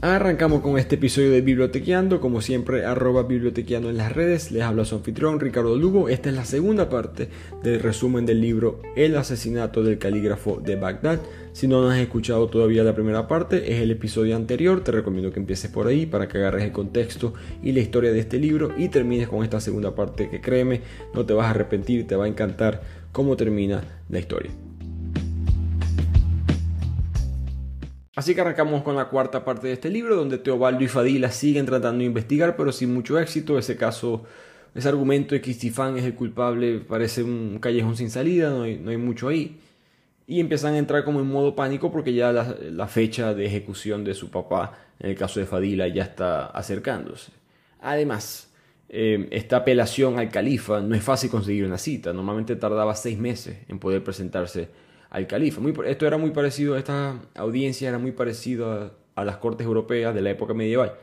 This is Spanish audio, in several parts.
Arrancamos con este episodio de Bibliotequeando, como siempre, arroba bibliotequeando en las redes. Les habla su anfitrión Ricardo Lugo. Esta es la segunda parte del resumen del libro El asesinato del calígrafo de Bagdad. Si no has escuchado todavía la primera parte, es el episodio anterior. Te recomiendo que empieces por ahí para que agarres el contexto y la historia de este libro y termines con esta segunda parte que créeme, no te vas a arrepentir, te va a encantar cómo termina la historia. Así que arrancamos con la cuarta parte de este libro, donde Teobaldo y Fadila siguen tratando de investigar, pero sin mucho éxito. Ese caso, ese argumento de que Istifán es el culpable parece un callejón sin salida, no hay, mucho ahí. Y empiezan a entrar como en modo pánico porque ya la, fecha de ejecución de su papá, en el caso de Fadila, ya está acercándose. Además, eh, esta apelación al califa no es fácil conseguir una cita. Normalmente tardaba seis meses en poder presentarse al califa. esto era muy parecido, esta audiencia era muy parecido a, las cortes europeas de la época medieval,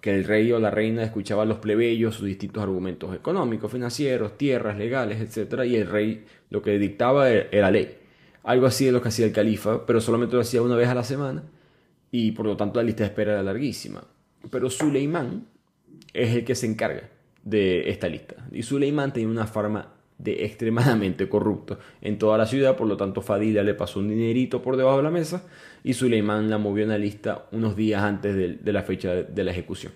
que el rey o la reina escuchaba a los plebeyos sus distintos argumentos económicos, financieros, tierras, legales, etc. Y el rey lo que dictaba e-, era, ley. Algo así de lo que hacía el califa, pero solamente lo hacía una vez a la semana y por lo tanto la lista de espera era larguísima. Pero Suleimán es el que se encarga de esta lista. Y Suleimán tenía una forma de extremadamente corrupto en toda la ciudad, por lo tanto Fadila le pasó un dinerito por debajo de la mesa y Suleimán la movió en la lista unos días antes de, la fecha de, la ejecución.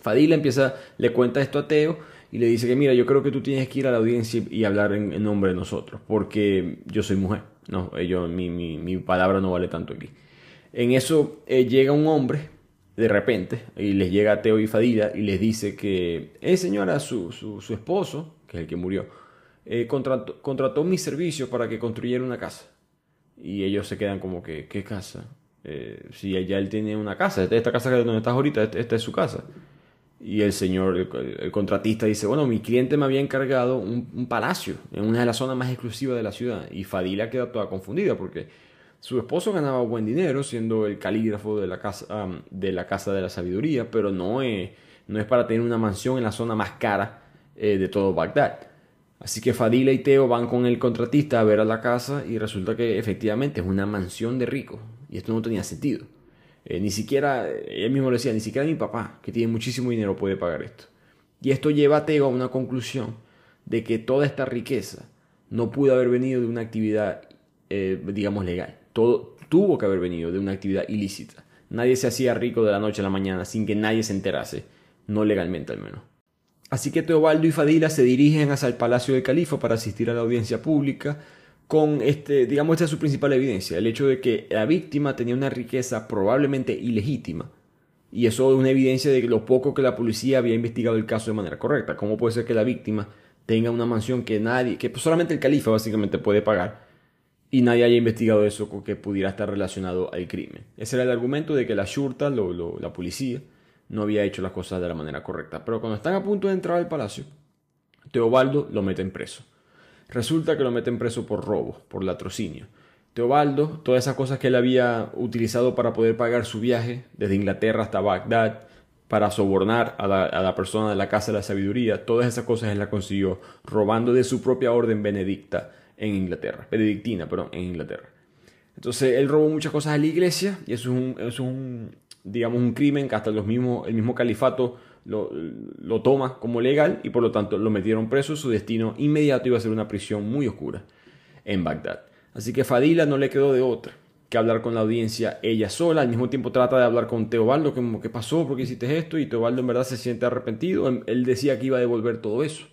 Fadila empieza, le cuenta esto a Teo y le dice que mira, yo creo que tú tienes que ir a la audiencia y hablar en, nombre de nosotros, porque yo soy mujer, no, yo, mi, mi, palabra no vale tanto aquí. En eso eh, llega un hombre de repente y les llega a Teo y Fadila y les dice que, eh señora, su, su, su esposo, que es el que murió, eh, contrató, mis servicios para que construyera una casa. Y ellos se quedan como que, ¿qué casa? Eh, si ya él tiene una casa, esta casa donde estás ahorita, esta, es su casa. Y el señor, el, contratista dice, bueno, mi cliente me había encargado un, palacio en una de las zonas más exclusivas de la ciudad. Y Fadila queda toda confundida porque su esposo ganaba buen dinero siendo el calígrafo de la casa, de, la, casa de la sabiduría, pero no es, no es para tener una mansión en la zona más cara eh, de todo Bagdad. Así que Fadila y Teo van con el contratista a ver a la casa y resulta que efectivamente es una mansión de rico. Y esto no tenía sentido. Eh, ni siquiera, él mismo lo decía, ni siquiera mi papá, que tiene muchísimo dinero, puede pagar esto. Y esto lleva a Teo a una conclusión de que toda esta riqueza no pudo haber venido de una actividad, eh, digamos, legal. Todo tuvo que haber venido de una actividad ilícita. Nadie se hacía rico de la noche a la mañana sin que nadie se enterase, no legalmente al menos. Así que Teobaldo y Fadila se dirigen hacia el palacio del califa para asistir a la audiencia pública con este, digamos, esta es su principal evidencia, el hecho de que la víctima tenía una riqueza probablemente ilegítima. Y eso es una evidencia de lo poco que la policía había investigado el caso de manera correcta. ¿Cómo puede ser que la víctima tenga una mansión que nadie, que solamente el califa básicamente puede pagar y nadie haya investigado eso que pudiera estar relacionado al crimen? Ese era el argumento de que la shurta, la policía, no había hecho las cosas de la manera correcta. Pero cuando están a punto de entrar al palacio, Teobaldo lo mete en preso. Resulta que lo meten preso por robo, por latrocinio. Teobaldo, todas esas cosas que él había utilizado para poder pagar su viaje desde Inglaterra hasta Bagdad, para sobornar a la, persona de la Casa de la Sabiduría, todas esas cosas él las consiguió robando de su propia orden benedicta en Inglaterra, benedictina, perdón, en Inglaterra. Entonces él robó muchas cosas a la iglesia y es un, es un digamos, un crimen que hasta los mismos, el mismo califato lo, lo, toma como legal y por lo tanto lo metieron preso. Su destino inmediato iba a ser una prisión muy oscura en Bagdad. Así que Fadila no le quedó de otra que hablar con la audiencia ella sola. Al mismo tiempo trata de hablar con Teobaldo, como que pasó, por qué hiciste esto, y Teobaldo en verdad se siente arrepentido. Él decía que iba a devolver todo eso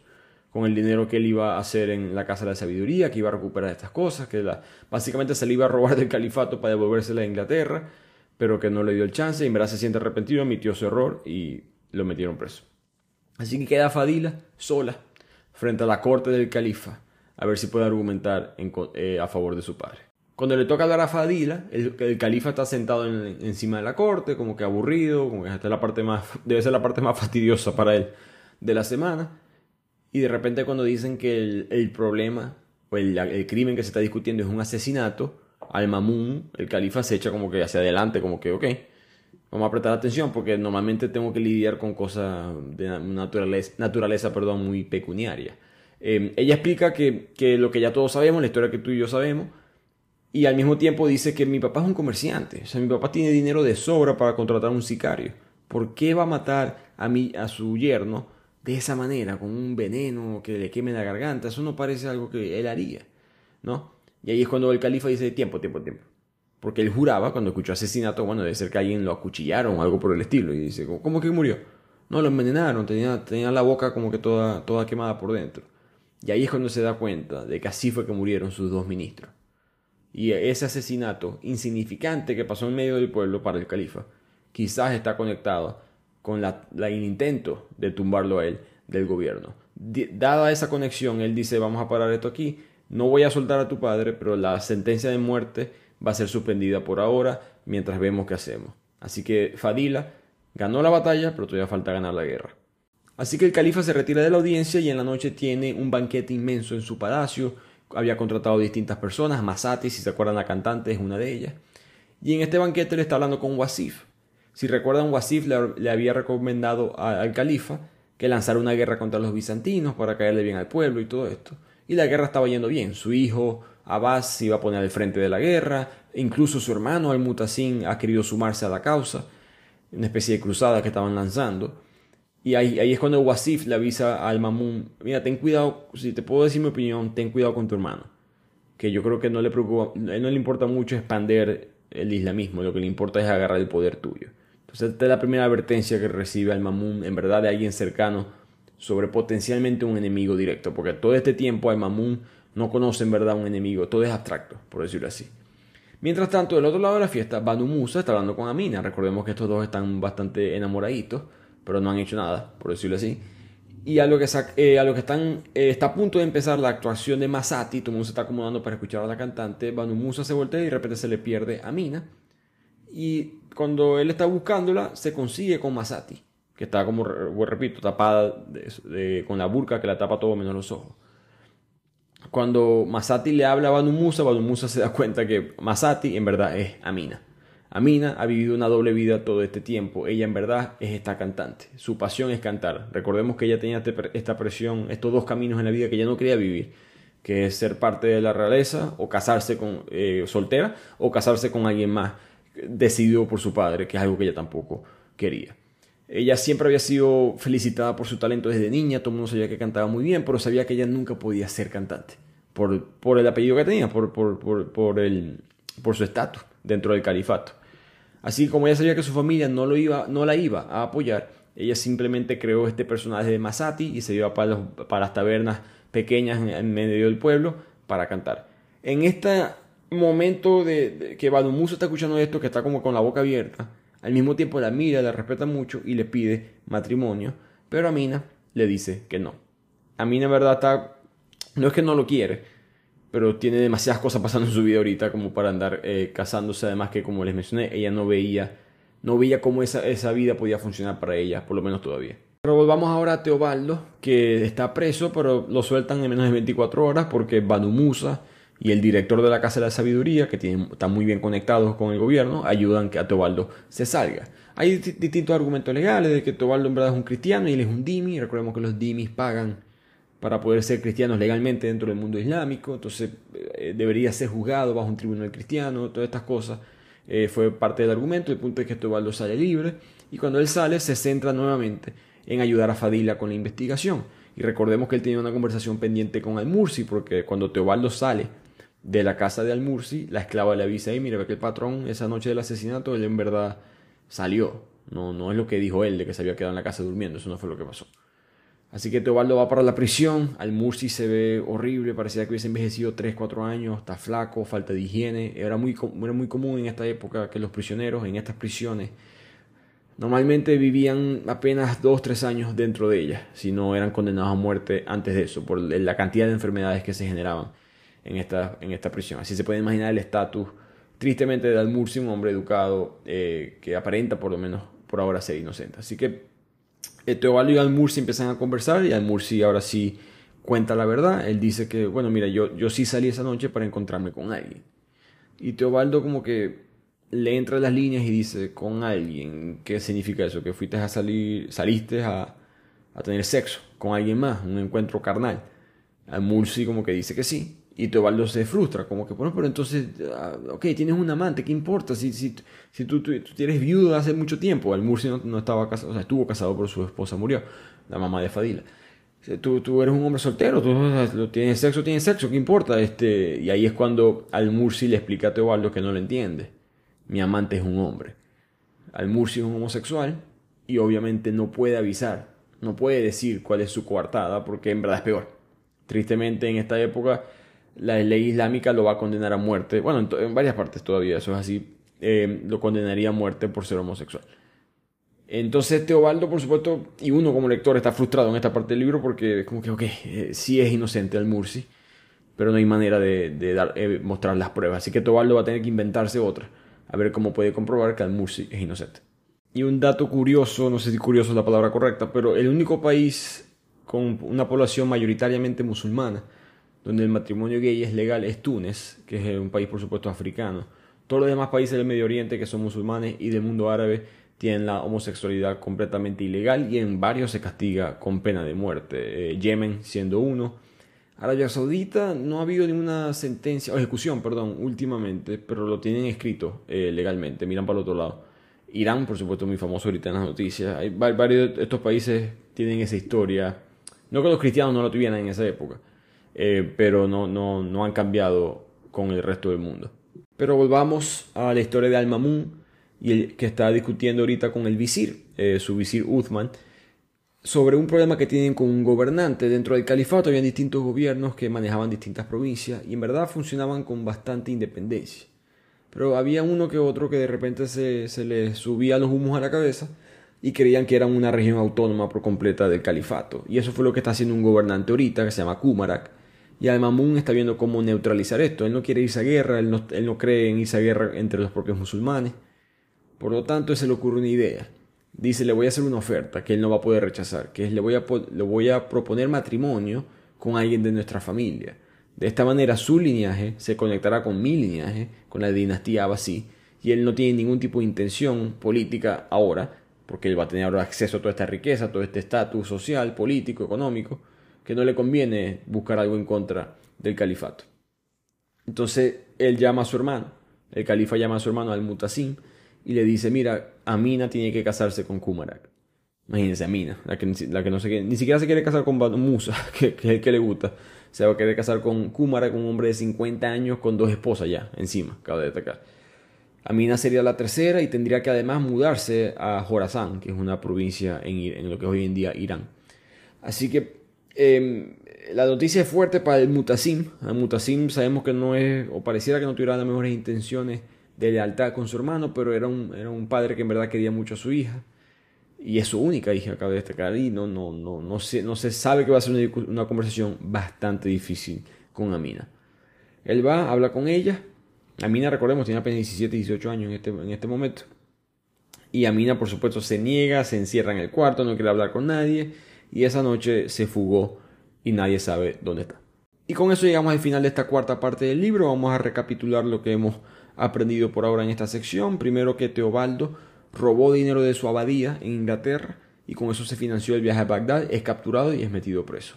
con el dinero que él iba a hacer en la Casa de la Sabiduría, que iba a recuperar estas cosas, que básicamente se le iba a robar del califato para devolvérsela a Inglaterra pero que no le dio el chance y en se siente arrepentido, admitió su error y lo metieron preso. Así que queda Fadila sola frente a la corte del califa a ver si puede argumentar eh, a favor de su padre. Cuando le toca hablar a Fadila, el, califa está sentado encima de la corte, como que aburrido, como que esta es la parte más, debe ser la parte más fastidiosa para él de la semana. Y de repente cuando dicen que el, problema o el crimen que se está discutiendo es un asesinato, al Mamun, el califa se echa como que hacia adelante, como que, ok, vamos a prestar atención porque normalmente tengo que lidiar con cosas de naturaleza, naturaleza perdón, muy pecuniaria. Em, ella explica que, que, lo que ya todos sabemos, la historia que tú y yo sabemos, Y al mismo tiempo dice que mi papá es un comerciante, o sea, mi papá tiene dinero de sobra para contratar a un sicario. ¿Por qué va a matar a, mí, a su yerno de esa manera, con un veneno que le queme la garganta? Eso no parece algo que él haría, ¿no? Y ahí es cuando el califa dice, tiempo, tiempo, tiempo. Porque él juraba, cuando escuchó asesinato, bueno, debe ser que alguien lo acuchillaron algo por el estilo. Y dice, ¿cómo que murió? No, lo envenenaron, tenía, tenía la boca como que toda, toda quemada por dentro. Y ahí es cuando se da cuenta de que así fue que murieron sus dos ministros. Y ese asesinato insignificante que pasó en medio del pueblo para el califa, quizás está conectado con la, el intento de tumbarlo a él del gobierno. dada esa conexión, él dice, vamos a parar esto aquí, no voy a soltar a tu padre, pero la sentencia de muerte va a ser suspendida por ahora mientras vemos qué hacemos. Así que Fadila ganó la batalla, pero todavía falta ganar la guerra. Así que el califa se retira de la audiencia y en la noche tiene un banquete inmenso en su palacio. Había contratado distintas personas, Masati, si se acuerdan la cantante, es una de ellas. Y en este banquete le está hablando con Wasif. Si recuerdan, Wasif le, había recomendado al califa que lanzara una guerra contra los bizantinos para caerle bien al pueblo y todo esto. Y la guerra estaba yendo bien. Su hijo Abbas se iba a poner al frente de la guerra. Incluso su hermano Al-Mutasim ha querido sumarse a la causa. Una especie de cruzada que estaban lanzando. Y ahí, ahí es cuando Wasif le avisa al Mamun, mira, ten cuidado, si te puedo decir mi opinión, ten cuidado con tu hermano. Que yo creo que no le preocupa, no le importa mucho expander el islamismo, lo que le importa es agarrar el poder tuyo. Entonces esta es la primera advertencia que recibe al Mamun, en verdad de alguien cercano, sobre potencialmente un enemigo directo, porque todo este tiempo al Mamun no conoce en verdad un enemigo, todo es abstracto, por decirlo así. Mientras tanto, del otro lado de la fiesta, Banu Musa está hablando con Amina. Recordemos que estos dos están bastante enamoraditos, pero no han hecho nada, por decirlo así. Y a lo que, eh, a lo que están, eh, está a punto de empezar la actuación de Masati, todo el mundo se está acomodando para escuchar a la cantante, Banu Musa se voltea y de repente se le pierde a Amina. Y cuando él está buscándola, se consigue con Masati, que está como, repito, tapada con la burka que la tapa todo menos los ojos cuando Masati le habla a Banu Musa, Banu Musa se da cuenta que Masati en verdad es Amina. Amina ha vivido una doble vida todo este tiempo. Ella en verdad es esta cantante. Su pasión es cantar. Recordemos que ella tenía este esta presión, estos dos caminos en la vida que ella no quería vivir, que es ser parte de la realeza o casarse con eh, soltera o casarse con alguien más decidido por su padre, que es algo que ella tampoco quería. Ella siempre había sido felicitada por su talento desde niña, todo el mundo sabía que cantaba muy bien, pero sabía que ella nunca podía ser cantante, por, por el apellido que tenía, por, por, por, el, por su estatus dentro del califato. Así como ella sabía que su familia no, lo iba, no la iba a apoyar, ella simplemente creó este personaje de Masati y se iba para, para las tabernas pequeñas en, medio del pueblo para cantar. En este momento de, que Badu Musa está escuchando esto, que está como con la boca abierta, al mismo tiempo la mira, la respeta mucho y le pide matrimonio, pero Amina le dice que no. Amina en verdad está... No es que no lo quiere, pero tiene demasiadas cosas pasando en su vida ahorita como para andar eh, casándose. Además que como les mencioné, ella no veía, no veía cómo esa, esa vida podía funcionar para ella, por lo menos todavía. Pero volvamos ahora a Teobaldo, que está preso, pero lo sueltan en menos de 24 horas porque Banu Musa y el director de la Casa de la Sabiduría, que tiene, están muy bien conectados con el gobierno, ayudan que a Teobaldo se salga. Hay distintos argumentos legales de que Teobaldo en verdad es un cristiano y él es un dimi. Recordemos que los dimis pagan para poder ser cristianos legalmente dentro del mundo islámico, entonces eh, debería ser juzgado bajo un tribunal cristiano, todas estas cosas. Eh, fue parte del argumento, el punto es que Teobaldo sale libre y cuando él sale se centra nuevamente en ayudar a Fadila con la investigación. Y recordemos que él tenía una conversación pendiente con Al-Mursi, porque cuando Teobaldo sale de la casa de Almursi, la esclava le avisa, y mira, ve que el patrón esa noche del asesinato, él en verdad salió. No, no es lo que dijo él, de que se había quedado en la casa durmiendo, eso no fue lo que pasó. Así que Teobaldo va para la prisión, Almursi se ve horrible, parecía que hubiese envejecido 3, 4 años, está flaco, falta de higiene. Era muy, era muy común en esta época que los prisioneros en estas prisiones normalmente vivían apenas 2, 3 años dentro de ellas, si no eran condenados a muerte antes de eso, por la cantidad de enfermedades que se generaban en esta, en esta prisión. Así se puede imaginar el estatus, tristemente, de Almursi, un hombre educado eh, que aparenta por lo menos por ahora ser inocente. Así que eh, Teobaldo y Almursi empiezan a conversar y Almursi ahora sí cuenta la verdad. Él dice que, bueno, mira, yo, yo sí salí esa noche para encontrarme con alguien. Y Teobaldo como que le entra las líneas y dice, con alguien, ¿qué significa eso? Que fuiste a salir, saliste a, a tener sexo con alguien más, un encuentro carnal. Almursi como que dice que sí Y Teobaldo se frustra, como que, bueno, pero entonces, ah, ok, tienes un amante, ¿qué importa? Si, si, si tú, tú, eres viudo hace mucho tiempo, el Murci no, estaba casado, o sea, estuvo casado, pero su esposa murió, la mamá de Fadila. Tú, tú eres un hombre soltero, tú tienes sexo, tienes sexo, ¿qué importa? Este, y ahí es cuando al Murci le explica a Teobaldo que no lo entiende. Mi amante es un hombre. Al Murci es un homosexual y obviamente no puede avisar, no puede decir cuál es su coartada porque en verdad es peor. Tristemente en esta época la ley islámica lo va a condenar a muerte. Bueno, en, varias partes todavía eso es así. Eh, lo condenaría a muerte por ser homosexual. Entonces Teobaldo, por supuesto, y uno como lector está frustrado en esta parte del libro porque como que, ok, eh, sí es inocente el Mursi, pero no hay manera de, dar, eh, mostrar las pruebas. Así que Teobaldo va a tener que inventarse otra, a ver cómo puede comprobar que el Mursi es inocente. Y un dato curioso, no sé si curioso es la palabra correcta, pero el único país con una población mayoritariamente musulmana donde el matrimonio gay es legal es Túnez, que es un país por supuesto africano. Todos los demás países del Medio Oriente que son musulmanes y del mundo árabe tienen la homosexualidad completamente ilegal y en varios se castiga con pena de muerte. Eh, Yemen siendo uno. Arabia Saudita no ha habido ninguna sentencia, o ejecución, perdón, últimamente, pero lo tienen escrito eh, legalmente, miran para el otro lado. Irán, por supuesto, muy famoso ahorita en las noticias. Hay varios de estos países tienen esa historia. No que los cristianos no lo tuvieran en esa época, eh, pero no, no, no han cambiado con el resto del mundo. Pero volvamos a la historia de Al-Mamun, y el, que está discutiendo ahorita con el visir, eh, su visir Uthman, sobre un problema que tienen con un gobernante. Dentro del califato había distintos gobiernos que manejaban distintas provincias y en verdad funcionaban con bastante independencia. Pero había uno que otro que de repente se, se les subía los humos a la cabeza y creían que eran una región autónoma por completa del califato. Y eso fue lo que está haciendo un gobernante ahorita que se llama Kumarak, y Al-Mamun está viendo cómo neutralizar esto. Él no quiere irse a guerra, él no, cree en irse a guerra entre los propios musulmanes. Por lo tanto, se le ocurre una idea. Dice, le voy a hacer una oferta que él no va a poder rechazar, que es le voy a, a proponer matrimonio con alguien de nuestra familia. De esta manera su linaje se conectará con mi linaje, con la dinastía Abbasí, y él no tiene ningún tipo de intención política ahora, porque él va a tener ahora acceso a toda esta riqueza, todo este estatus social, político, económico, que no le conviene buscar algo en contra del califato. Entonces él llama a su hermano, el califa llama a su hermano al-Mutasim y le dice, mira, Amina tiene que casarse con Kumarak. Imagínense, Amina, la que, la que no se ni siquiera se quiere casar con Musa, que, es el que le gusta. Se va a querer casar con Kumarak, un hombre de 50 años con dos esposas ya, encima, acaba de destacar. Amina sería la tercera y tendría que además mudarse a Jorazán, que es una provincia en, en lo que es hoy en día Irán. Así que Em, la noticia es fuerte para el Mutasim. El Mutasim sabemos que no es, o pareciera que no tuviera las mejores intenciones de lealtad con su hermano, pero era un, era un padre que en verdad quería mucho a su hija. Y es su única hija, acaba de destacar. Y no, no, no, no, se, no se sabe que va a ser una, conversación bastante difícil con Amina. Él va, habla con ella. Amina, recordemos, tiene apenas 17, 18 años en este, en este momento. Y Amina, por supuesto, se niega, se encierra en el cuarto, no quiere hablar con nadie y esa noche se fugó y nadie sabe dónde está. Y con eso llegamos al final de esta cuarta parte del libro. Vamos a recapitular lo que hemos aprendido por ahora en esta sección. Primero que Teobaldo robó dinero de su abadía en Inglaterra y con eso se financió el viaje a Bagdad, es capturado y es metido preso.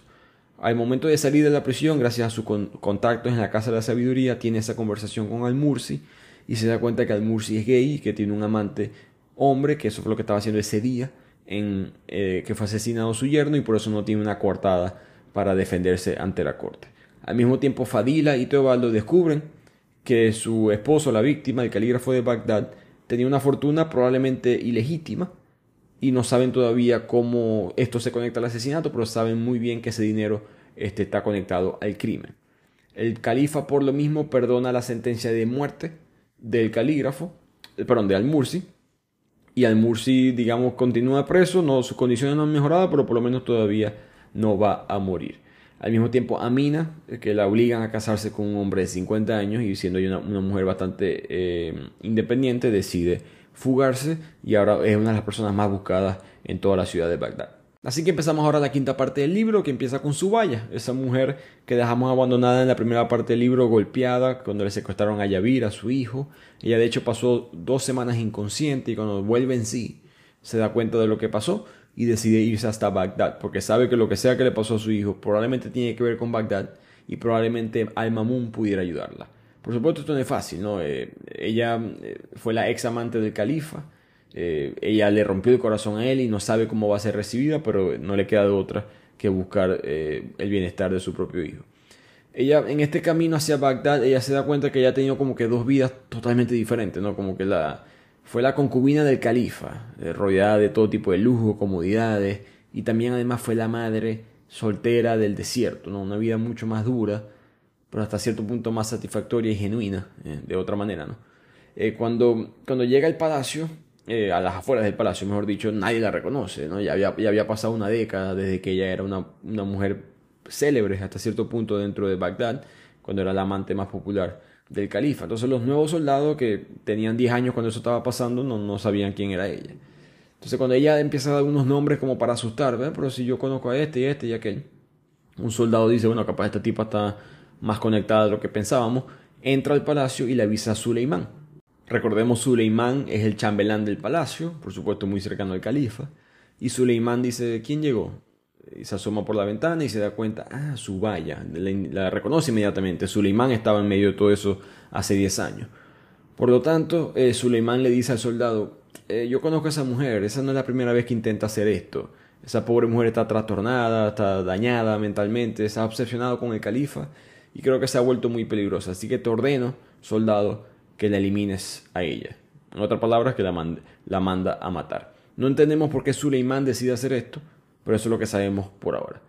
Al momento de salir de la prisión, gracias a sus contactos en la Casa de la Sabiduría, tiene esa conversación con Al-Mursi y se da cuenta que Al-Mursi es gay que tiene un amante hombre, que eso fue lo que estaba haciendo ese día en eh, que fue asesinado su yerno y por eso no tiene una coartada para defenderse ante la corte. Al mismo tiempo, Fadila y Teobaldo descubren que su esposo, la víctima, el calígrafo de Bagdad, tenía una fortuna probablemente ilegítima y no saben todavía cómo esto se conecta al asesinato, pero saben muy bien que ese dinero este, está conectado al crimen. El califa por lo mismo perdona la sentencia de muerte del calígrafo, eh, perdón, de Al-Mursi, y Al-Mursi, digamos, continúa preso, no, sus condiciones no han mejorado, pero por lo menos todavía no va a morir. Al mismo tiempo, Amina, que la obligan a casarse con un hombre de 50 años y siendo una, mujer bastante eh, independiente, decide fugarse y ahora es una de las personas más buscadas en toda la ciudad de Bagdad. Así que empezamos ahora la quinta parte del libro que empieza con Subaya, esa mujer que dejamos abandonada en la primera parte del libro, golpeada cuando le secuestraron a Yavir, a su hijo. Ella de hecho pasó dos semanas inconsciente y cuando vuelve en sí se da cuenta de lo que pasó y decide irse hasta Bagdad porque sabe que lo que sea que le pasó a su hijo probablemente tiene que ver con Bagdad y probablemente Al-Mamun pudiera ayudarla. Por supuesto esto no es fácil, ¿no? Eh, ella eh, fue la ex amante del califa, eh, ella le rompió el corazón a él y no sabe cómo va a ser recibida, pero no le queda de otra que buscar el bienestar de su propio hijo. Ella en este camino hacia Bagdad, ella se da cuenta que ella ha tenido como que dos vidas totalmente diferentes, ¿no? Como que la, fue la concubina del califa, rodeada de todo tipo de lujo, comodidades, y también además fue la madre soltera del desierto, ¿no? Una vida mucho más dura, pero hasta cierto punto más satisfactoria y genuina, eh, de otra manera, ¿no? Eh, cuando, cuando llega al palacio, eh, a las afueras del palacio, mejor dicho, nadie la reconoce, ¿no? Ya había, ya había pasado una década desde que ella era una, una mujer célebre hasta cierto punto dentro de Bagdad, cuando era la amante más popular del califa. Entonces los nuevos soldados que tenían 10 años cuando eso estaba pasando no, no sabían quién era ella. Entonces cuando ella empieza a dar unos nombres como para asustar, pero si yo conozco a este y este y aquel, un soldado dice, bueno, capaz esta tipa está más conectada de lo que pensábamos, entra al palacio y le avisa a Suleimán. Recordemos, Suleimán es el chambelán del palacio, por supuesto muy cercano al califa, y Suleimán dice, ¿quién llegó? Y se asoma por la ventana y se da cuenta, ah, su valla, la reconoce inmediatamente, Suleimán estaba en medio de todo eso hace 10 años. Por lo tanto, eh, Suleimán le dice al soldado, eh, yo conozco a esa mujer, esa no es la primera vez que intenta hacer esto. Esa pobre mujer está trastornada, está dañada mentalmente, está obsesionada con el califa y creo que se ha vuelto muy peligrosa. Así que te ordeno, soldado, que la elimines a ella. En otras palabras, que la, la manda a matar. No entendemos por qué Suleimán decide hacer esto, pero eso es lo que sabemos por ahora.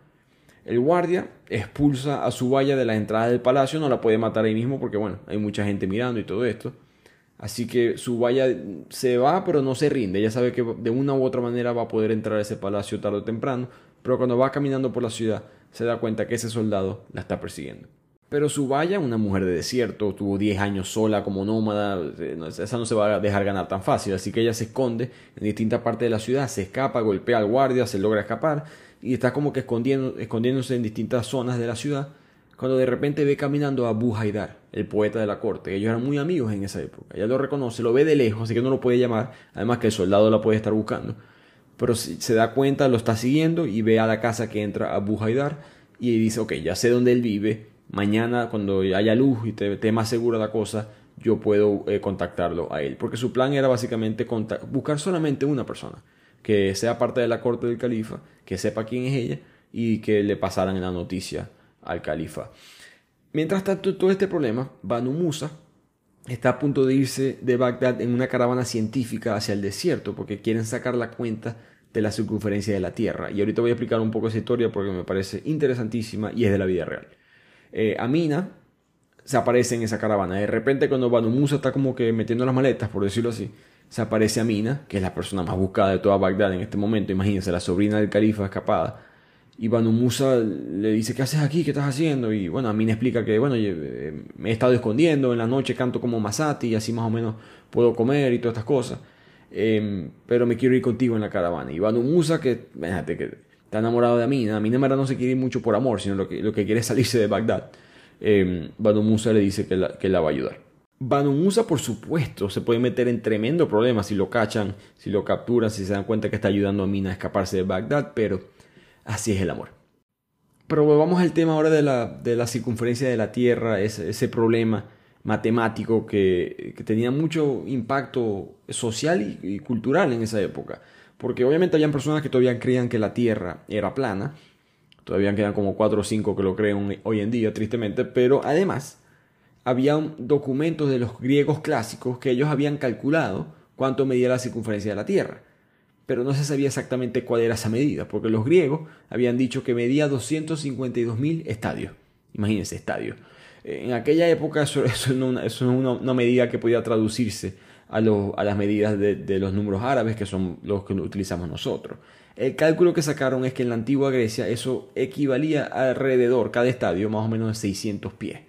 El guardia expulsa a su valla de la entrada del palacio, no la puede matar ahí mismo porque bueno, hay mucha gente mirando y todo esto. Así que su valla se va, pero no se rinde. Ella sabe que de una u otra manera va a poder entrar a ese palacio tarde o temprano, pero cuando va caminando por la ciudad se da cuenta que ese soldado la está persiguiendo. Pero su valla, una mujer de desierto, tuvo 10 años sola como nómada, eh, esa no se va a dejar ganar tan fácil, así que ella se esconde en distintas partes de la ciudad, se escapa, golpea al guardia, se logra escapar y está como que escondiéndose en distintas zonas de la ciudad cuando de repente ve caminando a Abu Haidar, el poeta de la corte. Ellos eran muy amigos en esa época. Ella lo reconoce, lo ve de lejos, así que no lo puede llamar. Además que el soldado la puede estar buscando. Pero se da cuenta, lo está siguiendo y ve a la casa que entra Abu Haidar y dice, ok, ya sé dónde él vive. Mañana cuando haya luz y esté más segura la cosa, yo puedo eh, contactarlo a él. Porque su plan era básicamente buscar solamente una persona que sea parte de la corte del califa, que sepa quién es ella y que le pasaran la noticia al califa. Mientras tanto, todo este problema, Banu Musa está a punto de irse de Bagdad en una caravana científica hacia el desierto porque quieren sacar la cuenta de la circunferencia de la Tierra. Y ahorita voy a explicar un poco esa historia porque me parece interesantísima y es de la vida real. Eh, Amina se aparece en esa caravana. De repente cuando Banu Musa está como que metiendo las maletas, por decirlo así, se aparece Amina, que es la persona más buscada de toda Bagdad en este momento. Imagínense, la sobrina del califa escapada y Banu Musa le dice, ¿qué haces aquí? ¿Qué estás haciendo? Y bueno, a mí me explica que, bueno, eh, me he estado escondiendo, en la noche canto como Masati y así más o menos puedo comer y todas estas cosas. Em, pero me quiero ir contigo en la caravana. Y Banu Musa, que, fíjate, que está enamorado de Amina. Amina no se quiere ir mucho por amor, sino lo que, lo que quiere es salirse de Bagdad. Eh, Musa le dice que la, que la va a ayudar. Banu Musa, por supuesto, se puede meter en tremendo problema si lo cachan, si lo capturan, si se dan cuenta que está ayudando a Amina a escaparse de Bagdad, pero Así es el amor. Pero volvamos al tema ahora de la, de la circunferencia de la Tierra, ese, ese problema matemático que, tenía mucho impacto social y, cultural en esa época. Porque obviamente habían personas que todavía creían que la Tierra era plana. Todavía quedan como cuatro o cinco que lo creen hoy en día, tristemente. Pero además, había documentos de los griegos clásicos que ellos habían calculado cuánto medía la circunferencia de la Tierra pero no se sabía exactamente cuál era esa medida, porque los griegos habían dicho que medía 252.000 estadios. Imagínense, estadios. En aquella época eso, eso, no, es una, medida que podía traducirse a, a las medidas de, los números árabes, que son los que utilizamos nosotros. El cálculo que sacaron es que en la antigua Grecia eso equivalía alrededor, cada estadio, más o menos de 600 pies.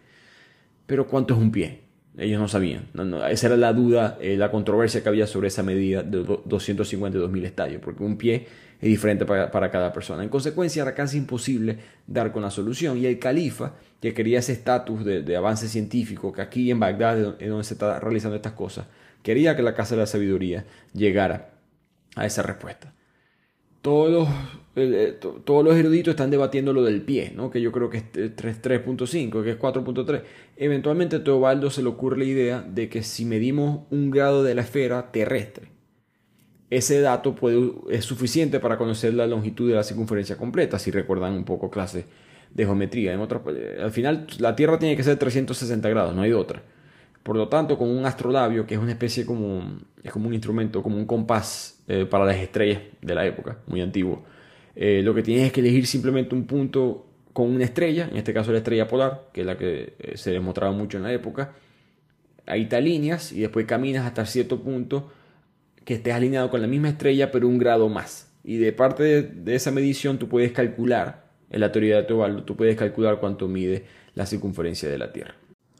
Pero ¿cuánto es un pie? Ellos no sabían. esa era la duda, eh, la controversia que había sobre esa medida de 252.000 estadios, porque un pie es diferente para, cada persona. En consecuencia, era casi imposible dar con la solución. Y el califa, que quería ese estatus de, avance científico, que aquí en Bagdad es donde se está realizando estas cosas, quería que la Casa de la Sabiduría llegara a esa respuesta. todos los, eh, todos los eruditos están debatiendo lo del pie, ¿no? que yo creo que es 3.5, que es 4.3. Eventualmente a Teobaldo se le ocurre la idea de que si medimos un grado de la esfera terrestre, ese dato es suficiente para conocer la longitud de la circunferencia completa, si recuerdan un poco clase de geometría. En eh, al final, la Tierra tiene que ser 360 grados, no hay otra. Por lo tanto, con un astrolabio, que es una especie como, es como un instrumento, como un compás eh, para las estrellas de la época, muy antiguo, eh, lo que tienes es que elegir simplemente un punto con una estrella, en este caso la estrella polar, que es la que se demostraba mucho en la época. Ahí te alineas y después caminas hasta cierto punto que estés alineado con la misma estrella, pero un grado más. Y de parte de, esa medición tú puedes calcular en la teoría de Teobaldo, tú puedes calcular cuánto mide la circunferencia de la Tierra.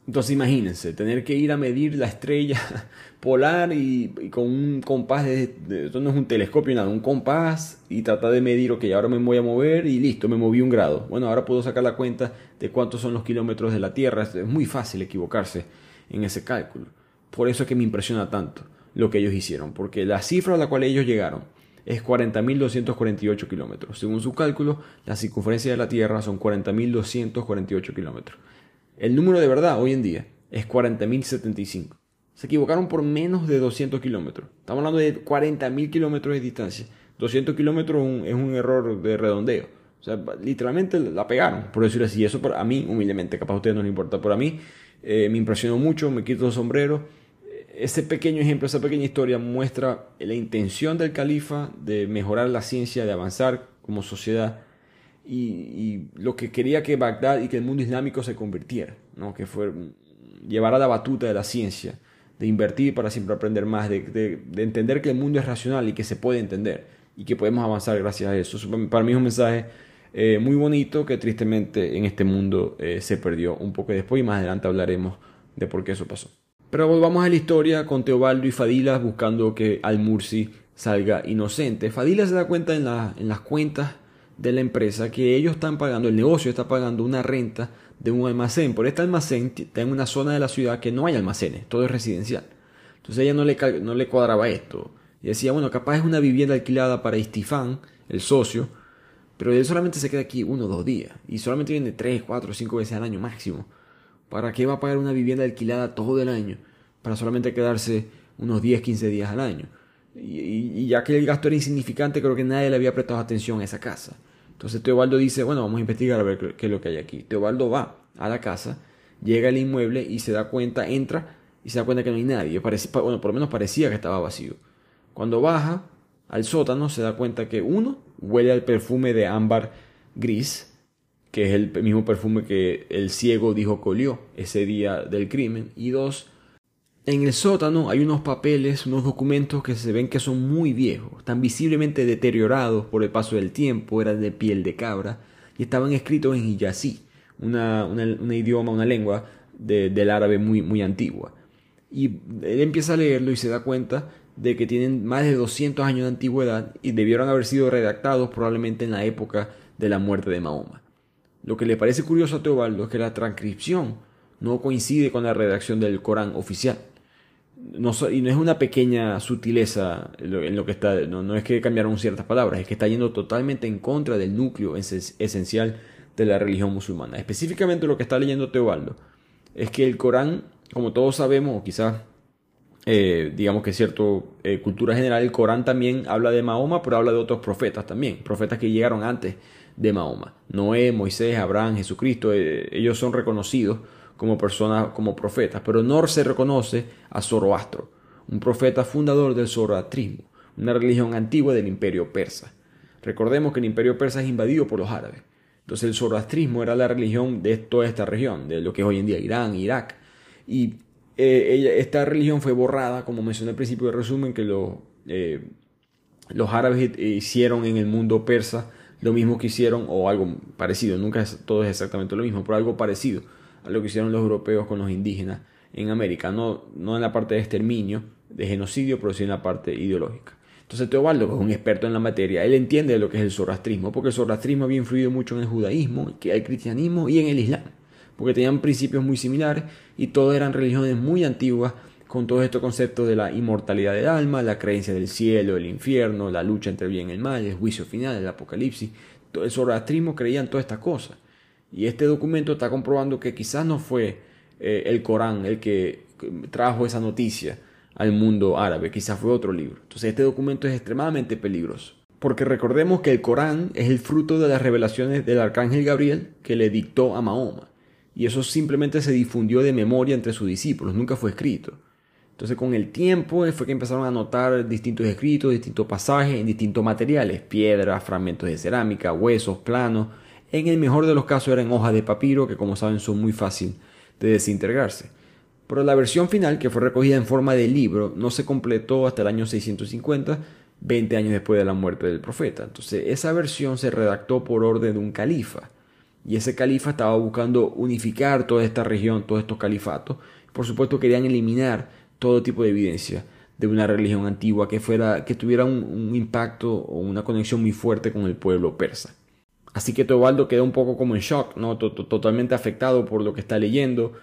Entonces imagínense, tener que ir a medir la estrella polar y, con un compás, de, esto no es un telescopio nada, un compás y tratar de medir, ok, ahora me voy a mover y listo, me moví un grado. Bueno, ahora puedo sacar la cuenta de cuántos son los kilómetros de la Tierra, es muy fácil equivocarse en ese cálculo. Por eso es que me impresiona tanto lo que ellos hicieron, porque la cifra a la cual ellos llegaron es 40.248 kilómetros. Según su cálculo, la circunferencia de la Tierra son 40.248 kilómetros. El número de verdad hoy en día es 40.075. Se equivocaron por menos de 200 kilómetros. Estamos hablando de 40.000 kilómetros de distancia. 200 kilómetros es un error de redondeo. O sea, literalmente la pegaron, por decirlo así. Eso a mí, humildemente, capaz a ustedes no les importa, pero a mí eh, me impresionó mucho, me quito el sombrero ese pequeño ejemplo, esa pequeña historia muestra la intención del califa de mejorar la ciencia, de avanzar como sociedad y, lo que quería que Bagdad y que el mundo islámico se convirtiera, ¿no? que fue llevar a la batuta de la ciencia, de invertir para siempre aprender más, de, entender que el mundo es racional y que se puede entender y que podemos avanzar gracias a eso. Para mí es un mensaje eh, muy bonito que tristemente en este mundo eh, se perdió un poco después y más adelante hablaremos de por qué eso pasó. Pero volvamos a la historia con Teobaldo y Fadila buscando que Al-Mursi salga inocente. Fadila se da cuenta en, en las cuentas de la empresa que ellos están pagando, el negocio está pagando una renta de un almacén. Por este almacén está en una zona de la ciudad que no hay almacenes, todo es residencial. Entonces ella no le, no le cuadraba esto. Y decía, bueno, capaz es una vivienda alquilada para Istifán, el socio, pero él solamente se queda aquí uno o dos días. Y solamente viene tres, cuatro, cinco veces al año máximo. ¿Para qué va a pagar una vivienda alquilada todo el año? Para solamente quedarse unos 10, 15 días al año. Y, ya que el gasto era insignificante, creo que nadie le había prestado atención a esa casa. Entonces Teobaldo dice, bueno, vamos a investigar a ver qué es lo que hay aquí. Teobaldo va a la casa, llega al inmueble y se da cuenta, entra y se da cuenta que no hay nadie. bueno, por lo menos parecía que estaba vacío. Cuando baja al sótano, se da cuenta que uno huele al perfume de ámbar gris que es el mismo perfume que el ciego dijo colió ese día del crimen. Y dos, en el sótano hay unos papeles, unos documentos que se ven que son muy viejos, están visiblemente deteriorados por el paso del tiempo, eran de piel de cabra y estaban escritos en hiyazí, una, una, idioma, una lengua del árabe muy, muy antigua. Y él empieza a leerlo y se da cuenta de que tienen más de 200 años de antigüedad y debieron haber sido redactados probablemente en la época de la muerte de Mahoma. Lo que le parece curioso a Teobaldo es que la transcripción no coincide con la redacción del Corán oficial. No, y no es una pequeña sutileza en lo que está, no, es que cambiaron ciertas palabras, es que está yendo totalmente en contra del núcleo esencial de la religión musulmana. Específicamente lo que está leyendo Teobaldo es que el Corán, como todos sabemos, o quizás eh, digamos que cierto eh, cultura general, el Corán también habla de Mahoma, pero habla de otros profetas también, profetas que llegaron antes de Mahoma. Noé, Moisés, Abraham, Jesucristo, eh, ellos son reconocidos como personas, como profetas, pero no se reconoce a Zoroastro, un profeta fundador del zoroastrismo, una religión antigua del imperio persa. Recordemos que el imperio persa es invadido por los árabes. Entonces el zoroastrismo era la religión de toda esta región, de lo que es hoy en día Irán, Irak. Y eh, esta religión fue borrada, como mencioné al principio del resumen, que eh, los árabes hicieron en el mundo persa lo mismo que hicieron, o algo parecido, nunca es, todo es exactamente lo mismo, pero algo parecido a lo que hicieron los europeos con los indígenas en América, no, no en la parte de exterminio, de genocidio, pero sí en la parte ideológica. Entonces Teobaldo, que es un experto en la materia, él entiende lo que es el zoroastrismo, porque el zoroastrismo había influido mucho en el judaísmo, el cristianismo y en el islam, porque tenían principios muy similares y todas eran religiones muy antiguas con todos estos conceptos de la inmortalidad del alma, la creencia del cielo, el infierno, la lucha entre el bien y el mal, el juicio final, el apocalipsis. Todo el zoroastrismo creían todas estas cosas. Y este documento está comprobando que quizás no fue eh, el Corán el que trajo esa noticia al mundo árabe, quizás fue otro libro. Entonces este documento es extremadamente peligroso. Porque recordemos que el Corán es el fruto de las revelaciones del arcángel Gabriel que le dictó a Mahoma. Y eso simplemente se difundió de memoria entre sus discípulos, nunca fue escrito. Entonces con el tiempo fue que empezaron a notar distintos escritos, distintos pasajes en distintos materiales, piedras, fragmentos de cerámica, huesos, planos. En el mejor de los casos eran hojas de papiro que como saben son muy fáciles de desintegrarse. Pero la versión final, que fue recogida en forma de libro, no se completó hasta el año 650, 20 años después de la muerte del profeta. Entonces esa versión se redactó por orden de un califa. Y ese califa estaba buscando unificar toda esta región, todos estos califatos. Por supuesto querían eliminar todo tipo de evidencia de una religión antigua que, fuera, que tuviera un, impacto o una conexión muy fuerte con el pueblo persa. Así que Teobaldo queda un poco como en shock, ¿no? totalmente afectado por lo que está leyendo.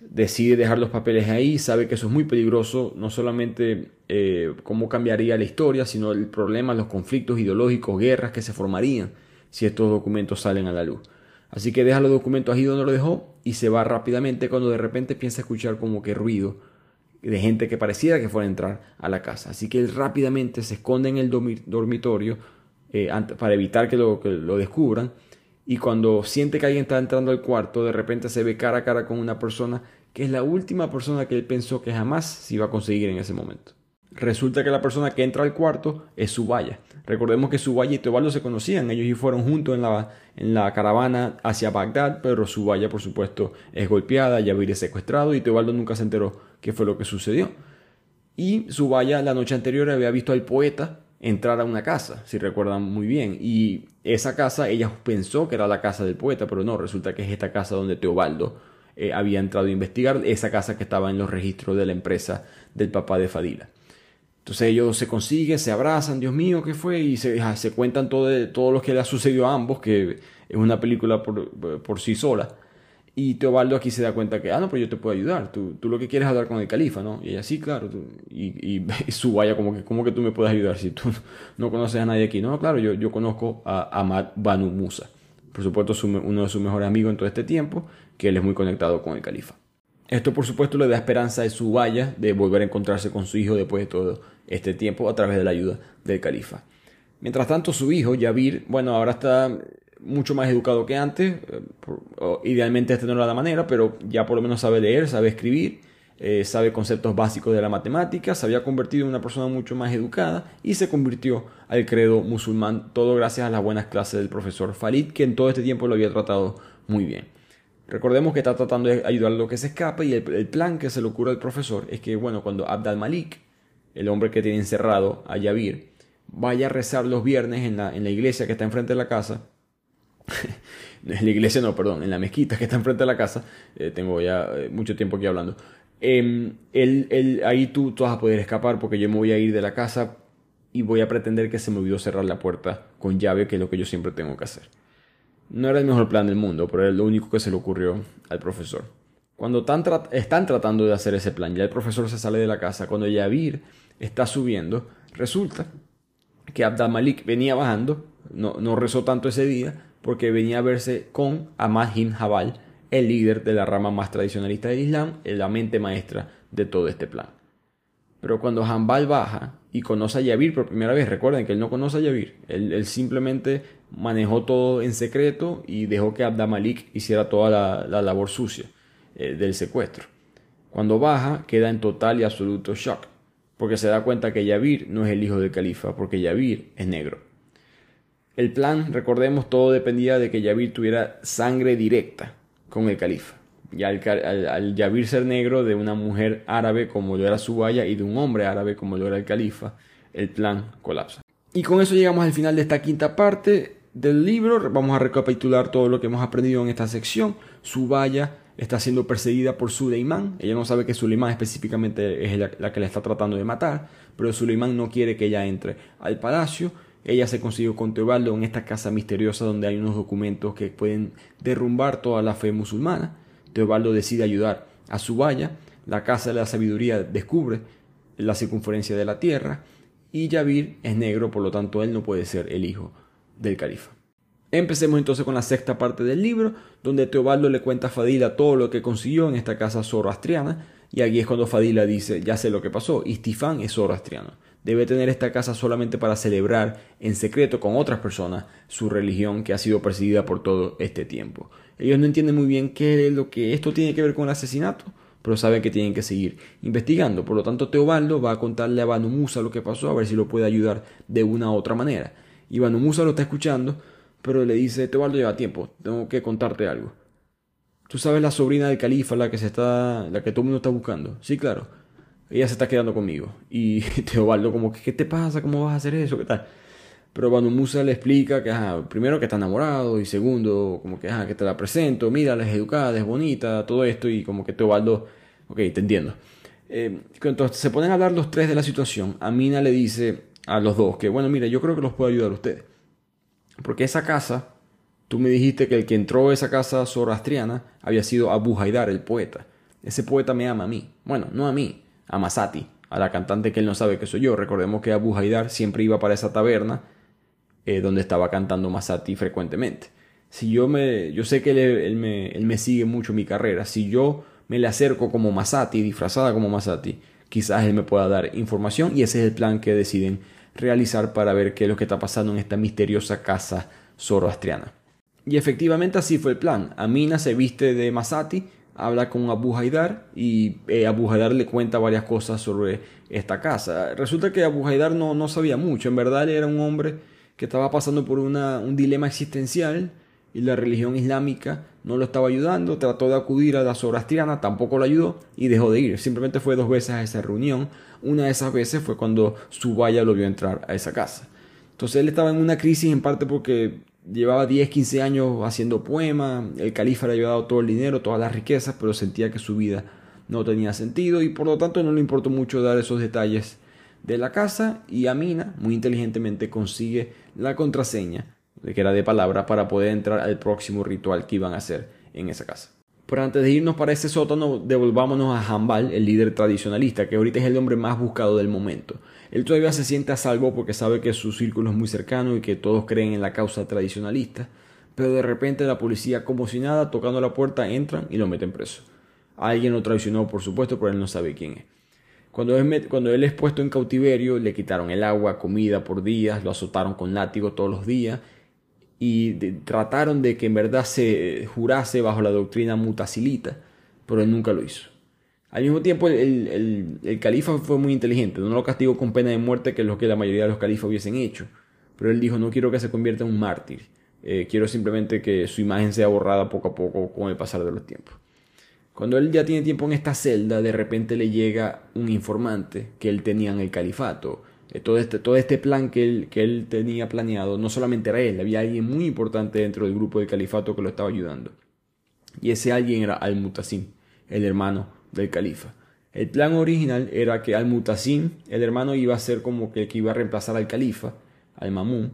Decide dejar los papeles ahí, sabe que eso es muy peligroso, no solamente eh, cómo cambiaría la historia, sino el problema, los conflictos ideológicos, guerras que se formarían si estos documentos salen a la luz. Así que deja los documentos ahí donde lo dejó y se va rápidamente cuando de repente piensa escuchar como que ruido de gente que pareciera que fuera a entrar a la casa. Así que él rápidamente se esconde en el dormitorio eh, para evitar que lo, que lo descubran. Y cuando siente que alguien está entrando al cuarto, de repente se ve cara a cara con una persona que es la última persona que él pensó que jamás se iba a conseguir en ese momento. Resulta que la persona que entra al cuarto es Subaya. Recordemos que Subaya y Teobaldo se conocían, ellos fueron juntos en la, en la caravana hacia Bagdad, pero Subaya por supuesto es golpeada, Yavir es secuestrado y Teobaldo nunca se enteró qué fue lo que sucedió. Y Subaya la noche anterior había visto al poeta entrar a una casa, si recuerdan muy bien, y esa casa ella pensó que era la casa del poeta, pero no, resulta que es esta casa donde Teobaldo eh, había entrado a investigar, esa casa que estaba en los registros de la empresa del papá de Fadila. Entonces ellos se consiguen, se abrazan, Dios mío, ¿qué fue? Y se, se cuentan todo, todo lo que le ha sucedido a ambos, que es una película por, por, sí sola. Y Teobaldo aquí se da cuenta que, ah, no, pero yo te puedo ayudar, tú, tú lo que quieres es hablar con el califa, ¿no? Y ella, sí, claro, y, y, su vaya como que, ¿cómo que tú me puedes ayudar si tú no conoces a nadie aquí? No, claro, yo, yo conozco a Ahmad Banu Musa, por supuesto uno de sus mejores amigos en todo este tiempo, que él es muy conectado con el califa. Esto por supuesto le da esperanza a Subaya de volver a encontrarse con su hijo después de todo este tiempo a través de la ayuda del califa. Mientras tanto su hijo, Yavir, bueno, ahora está mucho más educado que antes, eh, idealmente este no era la manera, pero ya por lo menos sabe leer, sabe escribir, eh, sabe conceptos básicos de la matemática, se había convertido en una persona mucho más educada y se convirtió al credo musulmán, todo gracias a las buenas clases del profesor Farid, que en todo este tiempo lo había tratado muy bien. Recordemos que está tratando de ayudar a lo que se escapa y el, plan que se le ocurre al profesor es que, bueno, cuando Abd al-Malik, el hombre que tiene encerrado a Yavir, vaya a rezar los viernes en la, en la iglesia que está enfrente de la casa, en la iglesia no, perdón, en la mezquita que está enfrente de la casa, eh, tengo ya eh, mucho tiempo aquí hablando, él, em, ahí tú, tú vas a poder escapar porque yo me voy a ir de la casa y voy a pretender que se me olvidó cerrar la puerta con llave, que es lo que yo siempre tengo que hacer. No era el mejor plan del mundo, pero era lo único que se le ocurrió al profesor. Cuando están, tratando de hacer ese plan, ya el profesor se sale de la casa, cuando Yavir está subiendo, resulta que Abdal Malik venía bajando, no, no rezó tanto ese día, porque venía a verse con Ahmad Jabal, el líder de la rama más tradicionalista del Islam, la mente maestra de todo este plan. Pero cuando Hanbal baja y conoce a Yavir por primera vez, recuerden que él no conoce a Yavir, él, simplemente manejó todo en secreto y dejó que Abdamalik hiciera toda la, labor sucia eh, del secuestro. Cuando baja, queda en total y absoluto shock, porque se da cuenta que Yavir no es el hijo del califa, porque Yavir es negro. El plan, recordemos, todo dependía de que Yavir tuviera sangre directa con el califa. Y al, al, ser negro de una mujer árabe como lo era Subaya y de un hombre árabe como lo era el califa, el plan colapsa. Y con eso llegamos al final de esta quinta parte del libro. Vamos a recapitular todo lo que hemos aprendido en esta sección. Subaya está siendo perseguida por Suleiman. Ella no sabe que Suleiman específicamente es la, que la está tratando de matar, pero Suleiman no quiere que ella entre al palacio. Ella se consiguió con Teobaldo en esta casa misteriosa donde hay unos documentos que pueden derrumbar toda la fe musulmana. Teobaldo decide ayudar a Subaya, la casa de la sabiduría descubre la circunferencia de la tierra y Yavir es negro, por lo tanto él no puede ser el hijo del califa. Empecemos entonces con la sexta parte del libro, donde Teobaldo le cuenta a Fadila todo lo que consiguió en esta casa zoroastriana, y aquí es cuando Fadila dice, ya sé lo que pasó, Istifán es zoroastriano. Debe tener esta casa solamente para celebrar en secreto con otras personas su religión que ha sido perseguida por todo este tiempo. Ellos no entienden muy bien qué es lo que esto tiene que ver con el asesinato, pero saben que tienen que seguir investigando. Por lo tanto, Teobaldo va a contarle a Banu Musa lo que pasó, a ver si lo puede ayudar de una u otra manera. Y Banu Musa lo está escuchando, pero le dice, Teobaldo lleva tiempo, tengo que contarte algo. Tú sabes la sobrina del califa, la que se está, la que todo el mundo está buscando. Sí, claro. Ella se está quedando conmigo. Y Teobaldo como ¿qué te pasa? ¿Cómo vas a hacer eso? ¿Qué tal? Pero Banu Musa le explica que, primero que está enamorado y segundo, como que, que te la presento, mira, es educada, es bonita, todo esto y como que Teobaldo, ok, te entiendo. Eh, entonces se ponen a hablar los tres de la situación. Amina le dice a los dos que, bueno, mira, yo creo que los puedo ayudar a ustedes. Porque esa casa, tú me dijiste que el que entró a esa casa zoroastriana había sido Abu Haidar, el poeta. Ese poeta me ama a mí. Bueno, no a mí, a Masati, a la cantante que él no sabe que soy yo. Recordemos que Abu Haidar siempre iba para esa taberna eh, donde estaba cantando Masati frecuentemente. Si yo me, yo sé que él, me, él me sigue mucho mi carrera. Si yo me le acerco como Masati, disfrazada como Masati, quizás él me pueda dar información y ese es el plan que deciden realizar para ver qué es lo que está pasando en esta misteriosa casa zoroastriana. Y efectivamente así fue el plan. Amina se viste de Masati, habla con Abu Haidar y eh, Abu Haidar le cuenta varias cosas sobre esta casa. Resulta que Abu Haidar no, no sabía mucho, en verdad era un hombre que estaba pasando por un dilema existencial y la religión islámica no lo estaba ayudando, trató de acudir a la zoroastriana, tampoco lo ayudó y dejó de ir. Simplemente fue dos veces a esa reunión. Una de esas veces fue cuando Subaya lo vio entrar a esa casa. Entonces él estaba en una crisis en parte porque llevaba 10, 15 años haciendo poemas, el califa le había dado todo el dinero, todas las riquezas, pero sentía que su vida no tenía sentido y por lo tanto no le importó mucho dar esos detalles de la casa y Amina muy inteligentemente consigue la contraseña, que era de palabra, para poder entrar al próximo ritual que iban a hacer en esa casa. Pero antes de irnos para ese sótano, devolvámonos a Hambal, el líder tradicionalista, que ahorita es el hombre más buscado del momento. Él todavía se siente a salvo porque sabe que su círculo es muy cercano y que todos creen en la causa tradicionalista, pero de repente la policía, como si nada, tocando la puerta, entran y lo meten preso. Alguien lo traicionó, por supuesto, pero él no sabe quién es. Cuando él, es puesto en cautiverio, le quitaron el agua, comida por días, lo azotaron con látigo todos los días y trataron de que en verdad se jurase bajo la doctrina mutacilita, pero él nunca lo hizo. Al mismo tiempo, el, califa fue muy inteligente, no lo castigó con pena de muerte, que es lo que la mayoría de los califas hubiesen hecho, pero él dijo, no quiero que se convierta en un mártir, eh, quiero simplemente que su imagen sea borrada poco a poco con el pasar de los tiempos. Cuando él ya tiene tiempo en esta celda, de repente le llega un informante que él tenía en el califato. Eh, todo este, todo este plan que él, que él tenía planeado, no solamente era él, había alguien muy importante dentro del grupo del califato que lo estaba ayudando. Y ese alguien era Al-Mutasim, el hermano del califa. El plan original era que Al-Mutasim, el hermano, iba a ser como que, que iba a reemplazar al califa, al Mamun,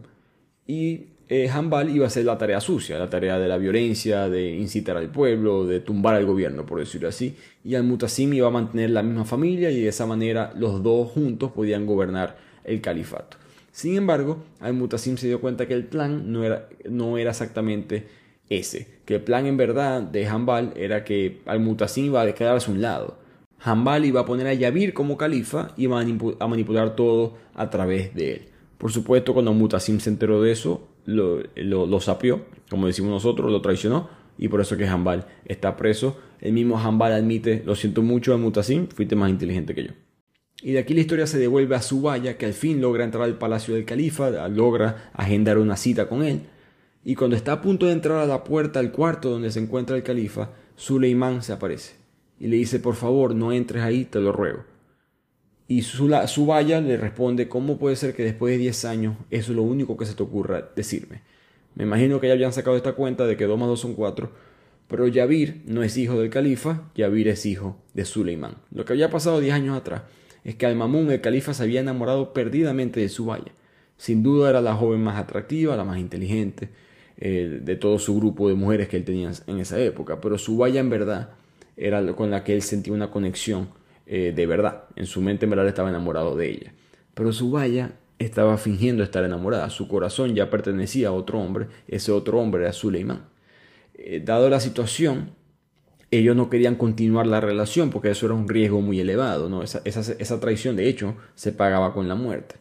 y eh, iba a hacer la tarea sucia, la tarea de la violencia, de incitar al pueblo, de tumbar al gobierno, por decirlo así. Y Al-Mutasim iba a mantener la misma familia y de esa manera los dos juntos podían gobernar el califato. Sin embargo, Al-Mutasim se dio cuenta que el plan no era, no era exactamente ese, que el plan en verdad de Hanbal era que Al-Mutasim iba a quedarse a un lado. Hanbal iba a poner a Yavir como califa y iba a manipular todo a través de él. Por supuesto, cuando Mutasim se enteró de eso, lo, lo, sapió, como decimos nosotros, lo traicionó y por eso que Jambal está preso. El mismo Jambal admite, lo siento mucho, Mutasim, fuiste más inteligente que yo. Y de aquí la historia se devuelve a Subaya, que al fin logra entrar al palacio del califa, logra agendar una cita con él. Y cuando está a punto de entrar a la puerta al cuarto donde se encuentra el califa, Suleimán se aparece y le dice, por favor, no entres ahí, te lo ruego. Y Subaya le responde, ¿cómo puede ser que después de 10 años eso es lo único que se te ocurra decirme? Me imagino que ya habían sacado esta cuenta de que 2 más 2 son 4, pero Yavir no es hijo del califa, Yavir es hijo de Suleimán. Lo que había pasado 10 años atrás es que Al-Mamun, el califa, se había enamorado perdidamente de Subaya. Sin duda era la joven más atractiva, la más inteligente eh, de todo su grupo de mujeres que él tenía en esa época, pero Subaya en verdad era con la que él sentía una conexión eh, de verdad. En su mente en verdad estaba enamorado de ella. Pero Subaya estaba fingiendo estar enamorada. Su corazón ya pertenecía a otro hombre. Ese otro hombre era Suleiman. Eh, dado la situación, ellos no querían continuar la relación porque eso era un riesgo muy elevado. ¿no? Esa, esa, traición, de hecho, se pagaba con la muerte.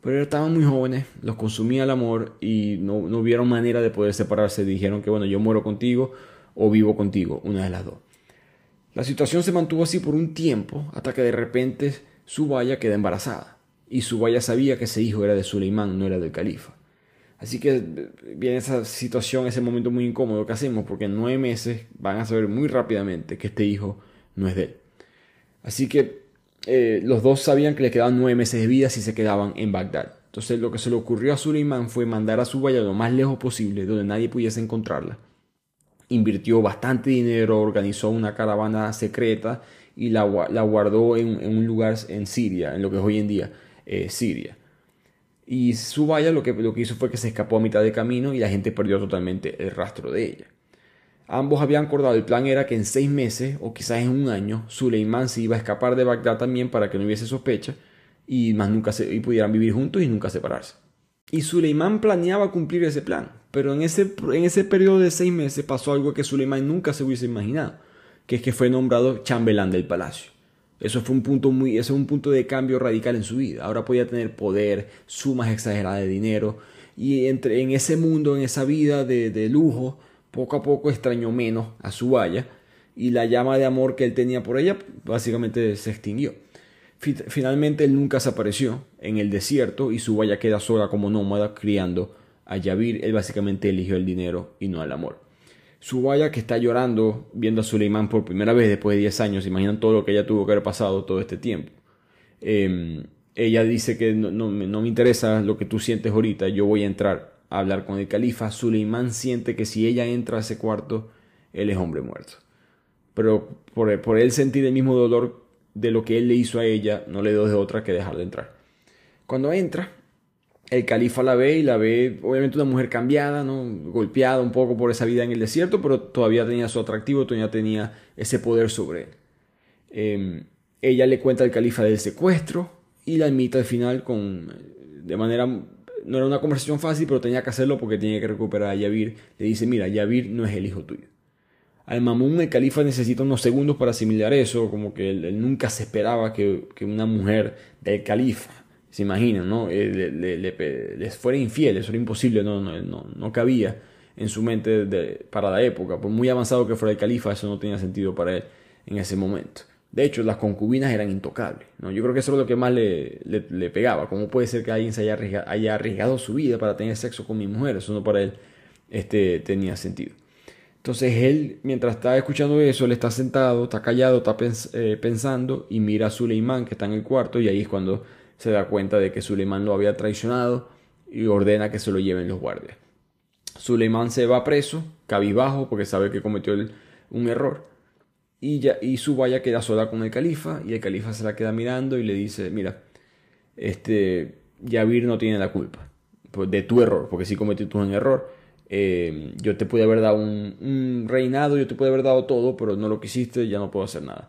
Pero estaban muy jóvenes, los consumía el amor y no, no vieron manera de poder separarse. Dijeron que, bueno, yo muero contigo o vivo contigo, una de las dos. La situación se mantuvo así por un tiempo hasta que de repente Subaya queda embarazada. Y Subaya sabía que ese hijo era de Suleimán, no era del califa. Así que viene esa situación, ese momento muy incómodo que hacemos, porque en nueve meses van a saber muy rápidamente que este hijo no es de él. Así que eh, los dos sabían que le quedaban nueve meses de vida si se quedaban en Bagdad. Entonces lo que se le ocurrió a Suleimán fue mandar a Subaya lo más lejos posible, donde nadie pudiese encontrarla. Invirtió bastante dinero, organizó una caravana secreta y la, guardó en, un lugar en Siria, en lo que es hoy en día eh, Siria. Y Subaya lo que, lo que hizo fue que se escapó a mitad de camino y la gente perdió totalmente el rastro de ella. Ambos habían acordado, el plan era que en seis meses o quizás en un año, Suleimán se iba a escapar de Bagdad también para que no hubiese sospecha y más nunca se, y pudieran vivir juntos y nunca separarse. Y Suleimán planeaba cumplir ese plan, pero en ese, en ese periodo de seis meses pasó algo que Suleimán nunca se hubiese imaginado, que es que fue nombrado chambelán del palacio. Eso fue un punto muy, eso un punto de cambio radical en su vida. Ahora podía tener poder, sumas exageradas de dinero. Y entre, en ese mundo, en esa vida de, lujo, poco a poco extrañó menos a su valla. Y la llama de amor que él tenía por ella, básicamente se extinguió. Finalmente él nunca se apareció en el desierto y su valla queda sola como nómada criando a Yavir. Él básicamente eligió el dinero y no el amor. Subaya que está llorando viendo a Suleimán por primera vez después de 10 años, imaginan todo lo que ella tuvo que haber pasado todo este tiempo. Em, ella dice que no, me interesa lo que tú sientes ahorita, yo voy a entrar a hablar con el califa. Suleimán siente que si ella entra a ese cuarto, él es hombre muerto. Pero por, por él sentir el mismo dolor de lo que él le hizo a ella, no le dio de otra que dejar de entrar. Cuando entra, el califa la ve y la ve, obviamente, una mujer cambiada, ¿no? golpeada un poco por esa vida en el desierto, pero todavía tenía su atractivo, todavía tenía ese poder sobre él. Em, ella le cuenta al califa del secuestro y la invita al final con, de manera, no era una conversación fácil, pero tenía que hacerlo porque tenía que recuperar a Yavir. Le dice, mira, Yavir no es el hijo tuyo. Al Mamun el califa necesita unos segundos para asimilar eso, como que él, nunca se esperaba que, que una mujer del califa se imaginan, ¿no? Eh, le, les fuera infiel, eso era imposible, no, no, no, cabía en su mente para la época. Por muy avanzado que fuera el califa, eso no tenía sentido para él en ese momento. De hecho, las concubinas eran intocables. ¿no? Yo creo que eso es lo que más le, le, pegaba. ¿Cómo puede ser que alguien se haya arriesgado, haya arriesgado, su vida para tener sexo con mi mujer? Eso no para él este, tenía sentido. Entonces él, mientras está escuchando eso, él está sentado, está callado, está eh, pensando y mira a Suleimán que está en el cuarto y ahí es cuando se da cuenta de que Suleimán lo había traicionado y ordena que se lo lleven los guardias. Suleimán se va preso, cabizbajo, porque sabe que cometió un error. Y, ya, y vaya queda sola con el califa y el califa se la queda mirando y le dice, mira, este, Yavir no tiene la culpa pues, de tu error, porque si cometiste un error. Eh, yo te pude haber dado un, reinado, yo te pude haber dado todo, pero no lo quisiste, ya no puedo hacer nada.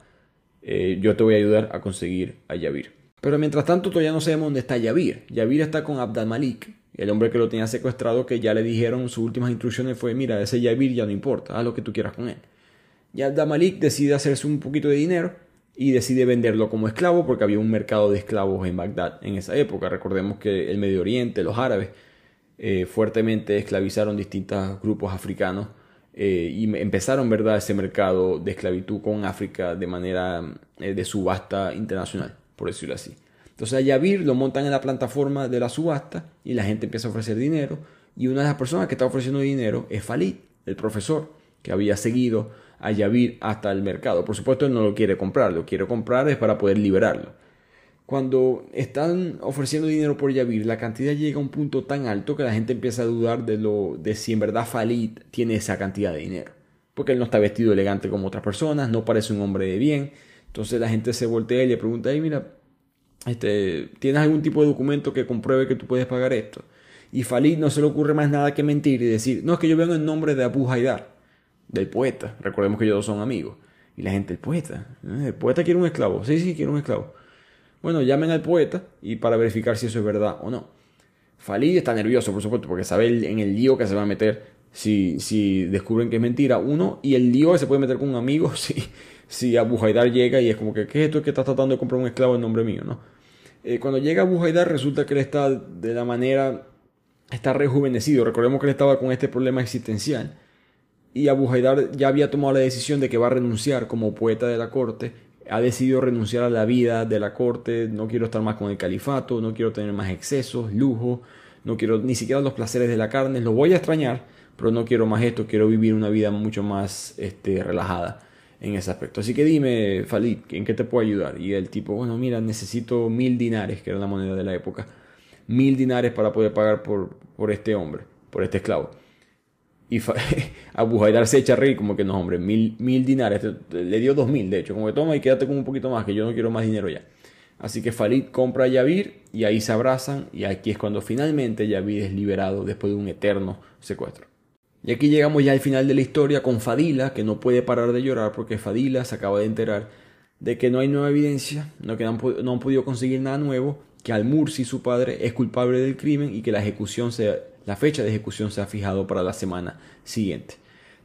Eh, yo te voy a ayudar a conseguir a Yavir. Pero mientras tanto todavía no sabemos dónde está Yavir. Yavir está con Abdal Malik, el hombre que lo tenía secuestrado, que ya le dijeron sus últimas instrucciones fue, mira, ese Yavir ya no importa, haz lo que tú quieras con él. Y Abdal Malik decide hacerse un poquito de dinero y decide venderlo como esclavo porque había un mercado de esclavos en Bagdad en esa época. Recordemos que el Medio Oriente, los árabes, eh, fuertemente esclavizaron distintos grupos africanos eh, y empezaron verdad ese mercado de esclavitud con África de manera eh, de subasta internacional por decirlo así. Entonces a Yavir lo montan en la plataforma de la subasta y la gente empieza a ofrecer dinero. Y una de las personas que está ofreciendo dinero es Falid, el profesor, que había seguido a Yavir hasta el mercado. Por supuesto, él no lo quiere comprar, lo quiere comprar es para poder liberarlo. Cuando están ofreciendo dinero por Yavir, la cantidad llega a un punto tan alto que la gente empieza a dudar de, lo, de si en verdad Falid tiene esa cantidad de dinero. Porque él no está vestido elegante como otras personas, no parece un hombre de bien, entonces la gente se voltea y le pregunta, mira, este, ¿tienes algún tipo de documento que compruebe que tú puedes pagar esto? Y Falid no se le ocurre más nada que mentir y decir, no, es que yo vengo en nombre de Abu Haidar, del poeta, recordemos que ellos dos son amigos. Y la gente, el poeta, ¿eh? el poeta quiere un esclavo. Sí, sí, quiere un esclavo. Bueno, llamen al poeta y para verificar si eso es verdad o no. Falid está nervioso, por supuesto, porque sabe en el lío que se va a meter si, si descubren que es mentira. Uno, y el lío que se puede meter con un amigo si, si Abu Haidar llega y es como que, ¿qué es esto que estás tratando de comprar un esclavo en nombre mío? ¿no? Eh, cuando llega Abu Haidar resulta que él está de la manera, está rejuvenecido. Recordemos que él estaba con este problema existencial. Y Abu Haidar ya había tomado la decisión de que va a renunciar como poeta de la corte ha decidido renunciar a la vida de la corte, no quiero estar más con el califato, no quiero tener más excesos, lujo, no quiero ni siquiera los placeres de la carne, lo voy a extrañar, pero no quiero más esto, quiero vivir una vida mucho más este, relajada en ese aspecto. Así que dime, Falid, ¿en qué te puedo ayudar? Y el tipo, bueno, mira, necesito mil dinares, que era la moneda de la época, mil dinares para poder pagar por, por este hombre, por este esclavo. Y Abu Haidar se echa a reír como que no, hombre, mil, mil dinares. Le dio dos mil, de hecho. Como que toma y quédate con un poquito más, que yo no quiero más dinero ya. Así que Farid compra a Yavir y ahí se abrazan y aquí es cuando finalmente Yavir es liberado después de un eterno secuestro. Y aquí llegamos ya al final de la historia con Fadila, que no puede parar de llorar porque Fadila se acaba de enterar de que no hay nueva evidencia, no, que no, han, podido conseguir nada nuevo, que Al-Mursi, su padre, es culpable del crimen y que la ejecución la fecha de ejecución se ha fijado para la semana siguiente.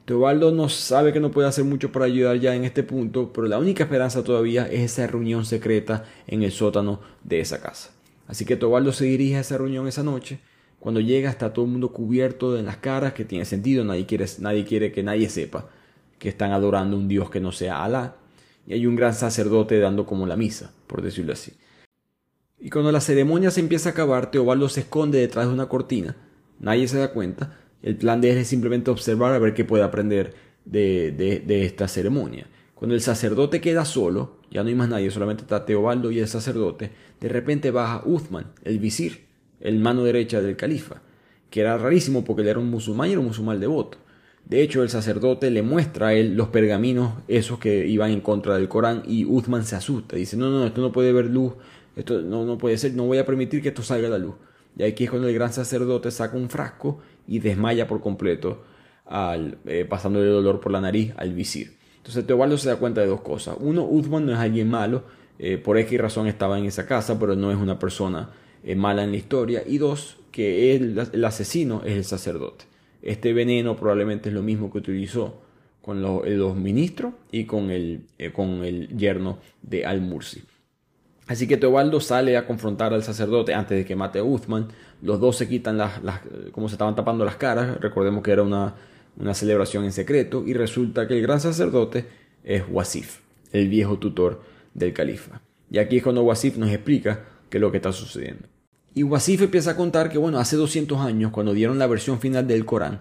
Teobaldo no sabe que no puede hacer mucho para ayudar ya en este punto, pero la única esperanza todavía es esa reunión secreta en el sótano de esa casa. Así que Teobaldo se dirige a esa reunión esa noche. Cuando llega está todo el mundo cubierto de las caras, que tiene sentido, nadie quiere, nadie quiere que nadie sepa que están adorando un Dios que no sea Alá. Y hay un gran sacerdote dando como la misa, por decirlo así. Y cuando la ceremonia se empieza a acabar, Teobaldo se esconde detrás de una cortina nadie se da cuenta. El plan de él es simplemente observar a ver qué puede aprender de, esta ceremonia. Cuando el sacerdote queda solo, ya no hay más nadie, solamente está Teobaldo y el sacerdote, de repente baja Uthman, el visir, el mano derecha del califa, que era rarísimo porque él era un musulmán y era un musulmán devoto. De hecho, el sacerdote le muestra a él los pergaminos, esos que iban en contra del Corán, y Uthman se asusta. Dice, no, no, esto no puede ver luz, esto no, no puede ser, no voy a permitir que esto salga a la luz. Y aquí es cuando el gran sacerdote saca un frasco y desmaya por completo, al, eh, pasándole dolor por la nariz al visir. Entonces Teobaldo se da cuenta de dos cosas. Uno, Uthman no es alguien malo, eh, por X razón estaba en esa casa, pero no es una persona eh, mala en la historia. Y dos, que el, asesino es el sacerdote. Este veneno probablemente es lo mismo que utilizó con los, ministros y con el, con el yerno de Al-Mursi. Así que Teobaldo sale a confrontar al sacerdote antes de que mate a Uthman. Los dos se quitan las, como se estaban tapando las caras. Recordemos que era una, una celebración en secreto. Y resulta que el gran sacerdote es Wasif, el viejo tutor del califa. Y aquí es cuando Wasif nos explica qué es lo que está sucediendo. Y Wasif empieza a contar que, bueno, hace 200 años, cuando dieron la versión final del Corán,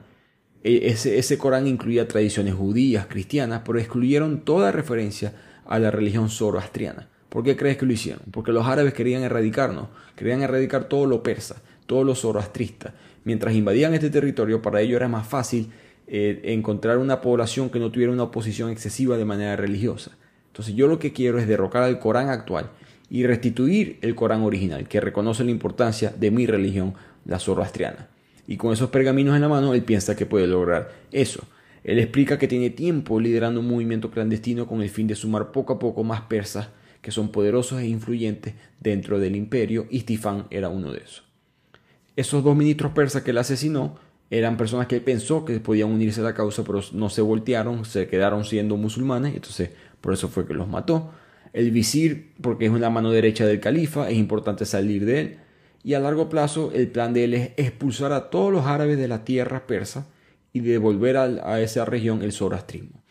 e, ese, ese Corán incluía tradiciones judías, cristianas, pero excluyeron toda referencia a la religión zoroastriana. ¿Por qué crees que lo hicieron? Porque los árabes querían erradicarnos, querían erradicar todo lo persa, todo lo zoroastrista. Mientras invadían este territorio, para ellos era más fácil eh, encontrar una población que no tuviera una oposición excesiva de manera religiosa. Entonces yo lo que quiero es derrocar al Corán actual y restituir el Corán original, que reconoce la importancia de mi religión, la zoroastriana. Y con esos pergaminos en la mano, él piensa que puede lograr eso. Él explica que tiene tiempo liderando un movimiento clandestino con el fin de sumar poco a poco más persas que son poderosos e influyentes dentro del imperio, y Tifán era uno de esos. Esos dos ministros persas que él asesinó eran personas que él pensó que podían unirse a la causa, pero no se voltearon, se quedaron siendo musulmanes, entonces por eso fue que los mató. El visir, porque es una mano derecha del califa, es importante salir de él. Y a largo plazo, el plan de él es expulsar a todos los árabes de la tierra persa y devolver a, esa región el zoroastrismo.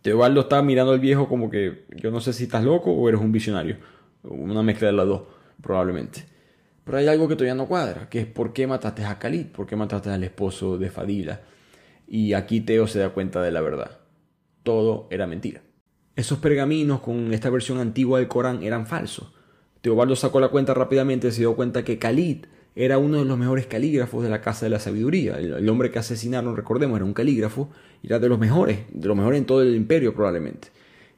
Teobaldo estaba mirando al viejo como que yo no sé si estás loco o eres un visionario. Una mezcla de las dos, probablemente. Pero hay algo que todavía no cuadra, que es por qué mataste a Khalid, por qué mataste al esposo de Fadila. Y aquí Teo se da cuenta de la verdad. Todo era mentira. Esos pergaminos con esta versión antigua del Corán eran falsos. Teobaldo sacó la cuenta rápidamente y se dio cuenta que Khalid era uno de los mejores calígrafos de la Casa de la Sabiduría. El, hombre que asesinaron, recordemos, era un calígrafo y era de los mejores, de los mejores en todo el imperio probablemente.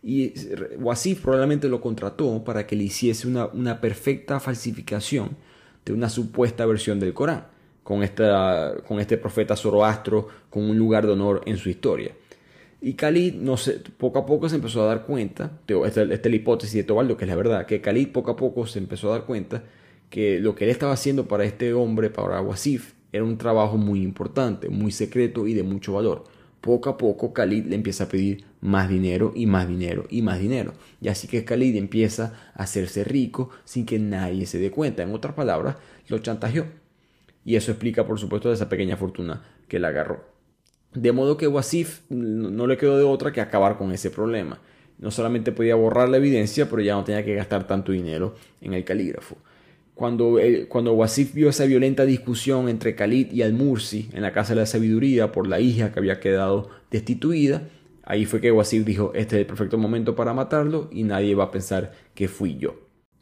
Y Wasif probablemente lo contrató para que le hiciese una, perfecta falsificación de una supuesta versión del Corán, con, con este profeta Zoroastro con un lugar de honor en su historia. Y Khalid, no sé, poco a poco se empezó a dar cuenta, esta, es la hipótesis de Tobaldo, que es la verdad, que Khalid poco a poco se empezó a dar cuenta que lo que él estaba haciendo para este hombre, para Wasif, era un trabajo muy importante, muy secreto y de mucho valor. Poco a poco Khalid le empieza a pedir más dinero y más dinero y más dinero. Y así que Khalid empieza a hacerse rico sin que nadie se dé cuenta. En otras palabras, lo chantajeó. Y eso explica, por supuesto, esa pequeña fortuna que le agarró. De modo que Wasif no le quedó de otra que acabar con ese problema. No solamente podía borrar la evidencia, pero ya no tenía que gastar tanto dinero en el calígrafo. Cuando, cuando Wasif vio esa violenta discusión entre Khalid y Al-Mursi en la Casa de la Sabiduría por la hija que había quedado destituida, ahí fue que Wasif dijo, este es el perfecto momento para matarlo y nadie va a pensar que fui yo.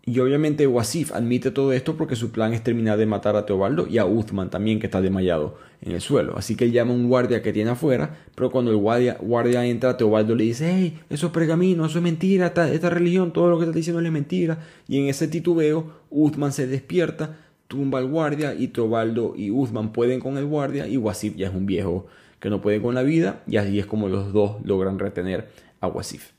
Y obviamente Wasif admite todo esto porque su plan es terminar de matar a Teobaldo y a Uthman también que está desmayado en el suelo. Así que él llama a un guardia que tiene afuera, pero cuando el guardia, guardia entra, Teobaldo le dice, hey, eso es pergamino, eso es mentira, esta, religión, todo lo que está diciendo es mentira. Y en ese titubeo, Uthman se despierta, tumba al guardia y Teobaldo y Uthman pueden con el guardia y Wasif ya es un viejo que no puede con la vida y así es como los dos logran retener a Wasif.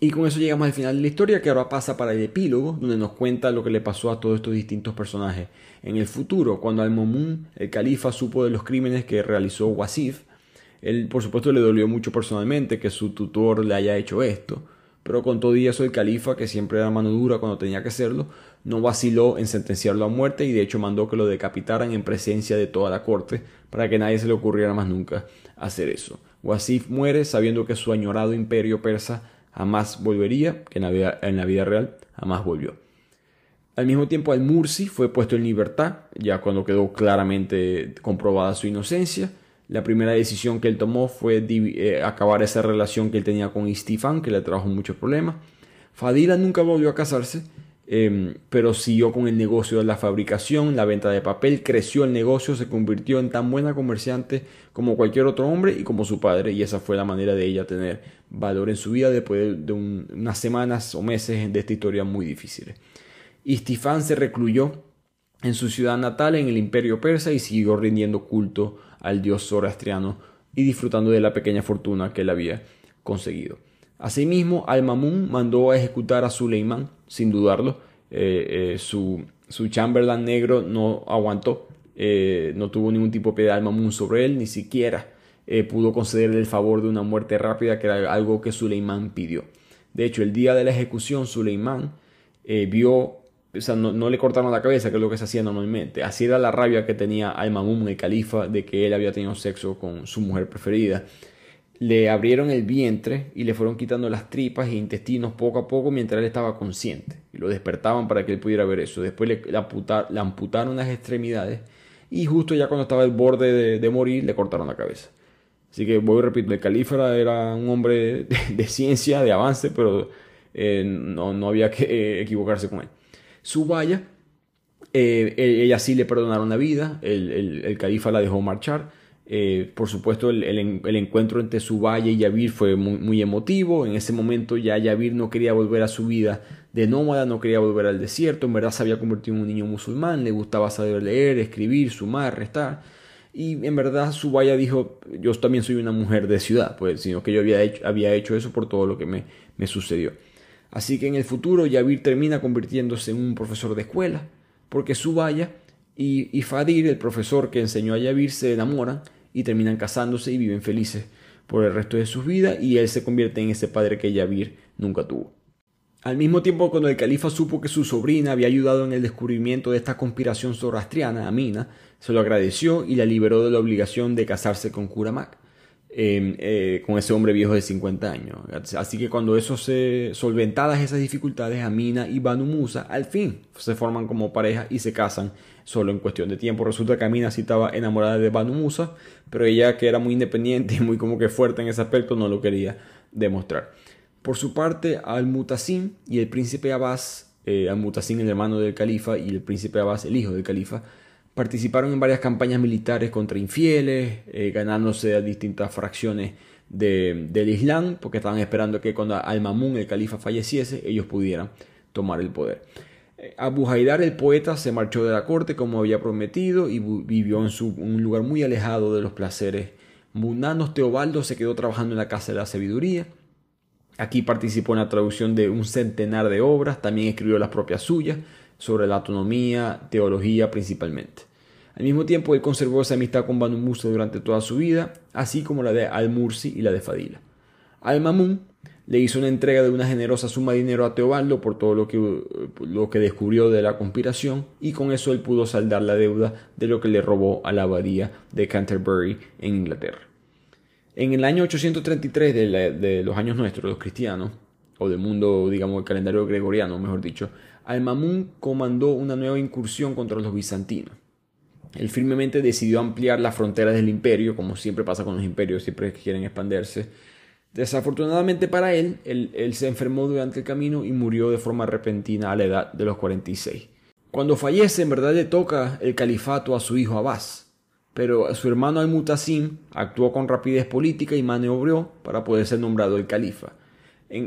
Y con eso llegamos al final de la historia que ahora pasa para el epílogo, donde nos cuenta lo que le pasó a todos estos distintos personajes. En el futuro, cuando Al-Momun, el califa, supo de los crímenes que realizó Wasif, él por supuesto le dolió mucho personalmente que su tutor le haya hecho esto, pero con todo eso el califa, que siempre era mano dura cuando tenía que hacerlo, no vaciló en sentenciarlo a muerte y de hecho mandó que lo decapitaran en presencia de toda la corte para que nadie se le ocurriera más nunca hacer eso. Wasif muere sabiendo que su añorado imperio persa jamás volvería, que en la vida, en la vida real jamás volvió. Al mismo tiempo, Al-Mursi fue puesto en libertad, ya cuando quedó claramente comprobada su inocencia. La primera decisión que él tomó fue eh, acabar esa relación que él tenía con Istifan, que le trajo muchos problemas. Fadila nunca volvió a casarse Em, pero siguió con el negocio de la fabricación, la venta de papel, creció el negocio, se convirtió en tan buena comerciante como cualquier otro hombre y como su padre, y esa fue la manera de ella tener valor en su vida después de, unas semanas o meses de esta historia muy difíciles. Istifán se recluyó en su ciudad natal, en el imperio persa, y siguió rindiendo culto al dios zoroastriano y disfrutando de la pequeña fortuna que él había conseguido. Asimismo, Al-Mamun mandó a ejecutar a Suleimán, sin dudarlo. Eh, eh, su, su, Chamberlain negro no aguantó, eh, no tuvo ningún tipo de piedad Al-Mamun sobre él, ni siquiera pudo concederle el favor de una muerte rápida, que era algo que Suleimán pidió. De hecho, el día de la ejecución, Suleimán vio, o sea, no, le cortaron la cabeza, que es lo que se hacía normalmente. Así era la rabia que tenía Al-Mamun, el califa, de que él había tenido sexo con su mujer preferida le abrieron el vientre y le fueron quitando las tripas e intestinos poco a poco mientras él estaba consciente. Y lo despertaban para que él pudiera ver eso. Después le, amputaron las extremidades y justo ya cuando estaba al borde de, morir le cortaron la cabeza. Así que voy a repetir, el califa era un hombre de, ciencia, de avance, pero eh, no, había que eh, equivocarse con él. Su valla, eh, ella sí le perdonaron la vida, el, el califa la dejó marchar eh, por supuesto, el, encuentro entre Subaya y Yavir fue muy, emotivo. En ese momento ya Yavir no quería volver a su vida de nómada, no quería volver al desierto. En verdad se había convertido en un niño musulmán, le gustaba saber leer, escribir, sumar, restar. Y en verdad Subaya dijo, yo también soy una mujer de ciudad, pues, sino que yo había hecho, había hecho eso por todo lo que me, me sucedió. Así que en el futuro Yavir termina convirtiéndose en un profesor de escuela, porque Subaya y, y Fadir, el profesor que enseñó a Yavir, se enamoran y terminan casándose y viven felices por el resto de sus vidas y él se convierte en ese padre que Yavir nunca tuvo. Al mismo tiempo, cuando el califa supo que su sobrina había ayudado en el descubrimiento de esta conspiración zoroastriana, Amina, se lo agradeció y la liberó de la obligación de casarse con Kuramak, em, eh, con ese hombre viejo de 50 años. Así que cuando eso se solventadas esas dificultades, Amina y Banu Musa al fin se forman como pareja y se casan solo en cuestión de tiempo. Resulta que Amina sí estaba enamorada de Banu Musa, pero ella que era muy independiente y muy como que fuerte en ese aspecto no lo quería demostrar. Por su parte, Al-Mutasim y el príncipe Abbas, eh, Al-Mutasim el hermano del califa y el príncipe Abbas el hijo del califa, participaron en varias campañas militares contra infieles, eh, ganándose a distintas fracciones del Islam, porque estaban esperando que cuando Al-Mamun, el califa, falleciese, ellos pudieran tomar el poder. Abu Haidar el poeta se marchó de la corte como había prometido y vivió en un lugar muy alejado de los placeres mundanos, Teobaldo se quedó trabajando en la Casa de la Sabiduría. Aquí participó en la traducción de un centenar de obras, también escribió las propias suyas sobre la autonomía, teología principalmente. Al mismo tiempo, él conservó esa amistad con Banu Musa durante toda su vida, así como la de Al-Mursi y la de Fadila. Al-Mamun le hizo una entrega de una generosa suma de dinero a Teobaldo por todo lo que, lo que descubrió de la conspiración y con eso él pudo saldar la deuda de lo que le robó a la abadía de Canterbury en Inglaterra. En el año 833 de, los años nuestros, los cristianos, o del mundo, digamos, el calendario gregoriano, mejor dicho, Al-Mamun comandó una nueva incursión contra los bizantinos. Él firmemente decidió ampliar las fronteras del imperio, como siempre pasa con los imperios, siempre quieren expandirse. Desafortunadamente para él, él, se enfermó durante el camino y murió de forma repentina a la edad de los 46. Cuando fallece, en verdad le toca el califato a su hijo Abbas, pero su hermano Al-Mutasim actuó con rapidez política y maniobró para poder ser nombrado el califa.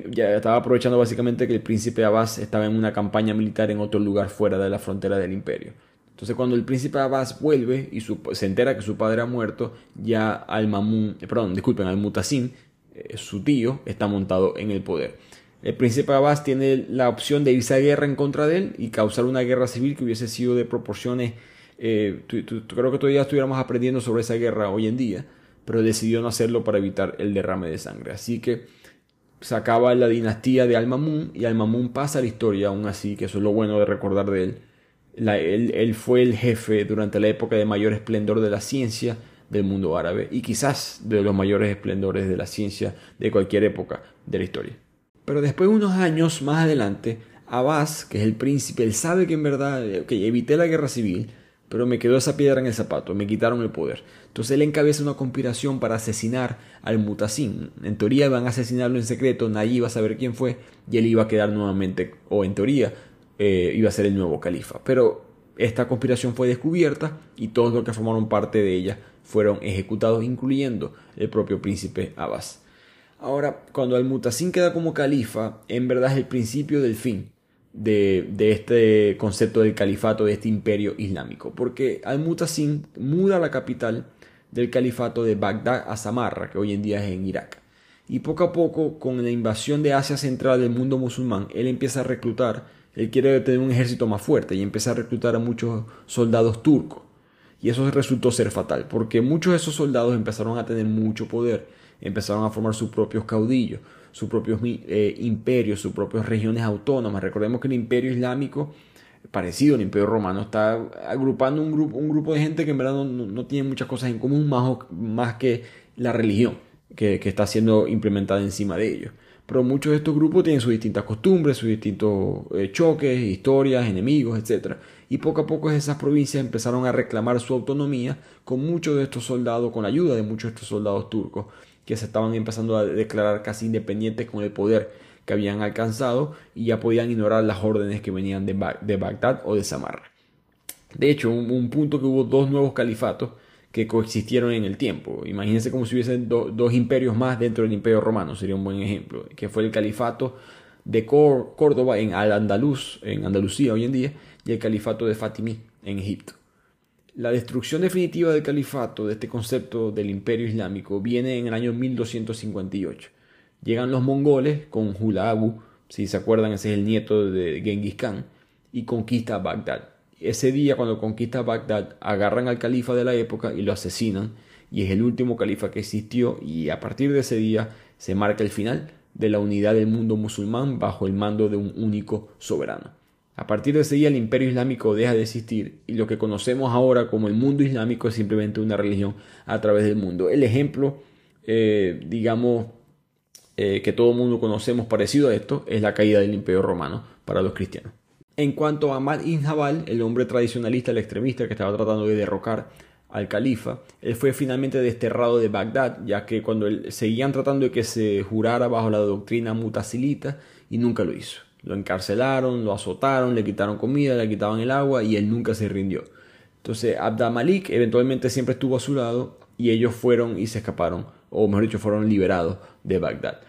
ya estaba aprovechando básicamente que el príncipe Abbas estaba en una campaña militar en otro lugar fuera de la frontera del imperio. Entonces cuando el príncipe Abbas vuelve y se entera que su padre ha muerto, ya al Mamun, eh, perdón, disculpen, al Mutasim, eh, su tío, está montado en el poder. El príncipe Abbas tiene la opción de irse a guerra en contra de él y causar una guerra civil que hubiese sido de proporciones, eh, creo que todavía estuviéramos aprendiendo sobre esa guerra hoy en día, pero decidió no hacerlo para evitar el derrame de sangre. Así que se acaba la dinastía de Al-Mamun y Al-Mamun pasa a la historia aún así, que eso es lo bueno de recordar de él él, fue el jefe durante la época de mayor esplendor de la ciencia del mundo árabe y quizás de los mayores esplendores de la ciencia de cualquier época de la historia. Pero después de unos años más adelante, Abbas, que es el príncipe, él sabe que en verdad, que evité la guerra civil, pero me quedó esa piedra en el zapato, me quitaron el poder. Entonces él encabeza una conspiración para asesinar al Mutasim. En teoría iban a asesinarlo en secreto, nadie iba a saber quién fue y él iba a quedar nuevamente, o en teoría, eh, iba a ser el nuevo califa. Pero esta conspiración fue descubierta y todos los que formaron parte de ella fueron ejecutados, incluyendo el propio príncipe Abbas. Ahora, cuando Al-Mutasim queda como califa, en verdad es el principio del fin de, este concepto del califato, de este imperio islámico, porque Al-Mutasim muda la capital del califato de Bagdad a Samarra, que hoy en día es en Irak. Y poco a poco, con la invasión de Asia Central del mundo musulmán, él empieza a reclutar él quiere tener un ejército más fuerte y empieza a reclutar a muchos soldados turcos. Y eso resultó ser fatal, porque muchos de esos soldados empezaron a tener mucho poder, empezaron a formar sus propios caudillos, sus propios eh, imperios, sus propias regiones autónomas. Recordemos que el imperio islámico, parecido al imperio romano, está agrupando un grupo, un grupo de gente que en verdad no, tiene muchas cosas en común más, más que la religión que, está siendo implementada encima de ellos pero muchos de estos grupos tienen sus distintas costumbres, sus distintos eh, choques, historias, enemigos, etc. Y poco a poco esas provincias empezaron a reclamar su autonomía con muchos de estos soldados, con la ayuda de muchos de estos soldados turcos, que se estaban empezando a declarar casi independientes con el poder que habían alcanzado y ya podían ignorar las órdenes que venían de, Bagdad o de Samarra. De hecho, un punto que hubo dos nuevos califatos que coexistieron en el tiempo. Imagínense como si hubiesen dos imperios más dentro del imperio romano, sería un buen ejemplo, que fue el califato de Córdoba en Al-Andalus, en Andalucía hoy en día, y el califato de Fatimí en Egipto. La destrucción definitiva del califato, de este concepto del imperio islámico, viene en el año 1258. Llegan los mongoles con Hulagu, si se acuerdan, ese es el nieto de Genghis Khan, y conquista Bagdad ese día cuando conquista Bagdad agarran al califa de la época y lo asesinan y es el último califa que existió y a partir de ese día se marca el final de la unidad del mundo musulmán bajo el mando de un único soberano. A partir de ese día el imperio islámico deja de existir y lo que conocemos ahora como el mundo islámico es simplemente una religión a través del mundo. El ejemplo, eh, digamos, eh, que todo el mundo conocemos parecido a esto es la caída del imperio romano para los cristianos. En cuanto a Ahmad ibn Jabal, el hombre tradicionalista, el extremista que estaba tratando de derrocar al califa, él fue finalmente desterrado de Bagdad, ya que cuando él, seguían tratando de que se jurara bajo la doctrina mutasilita y nunca lo hizo. Lo encarcelaron, lo azotaron, le quitaron comida, le quitaban el agua y él nunca se rindió. Entonces Abd Malik eventualmente siempre estuvo a su lado y ellos fueron y se escaparon, o mejor dicho, fueron liberados de Bagdad.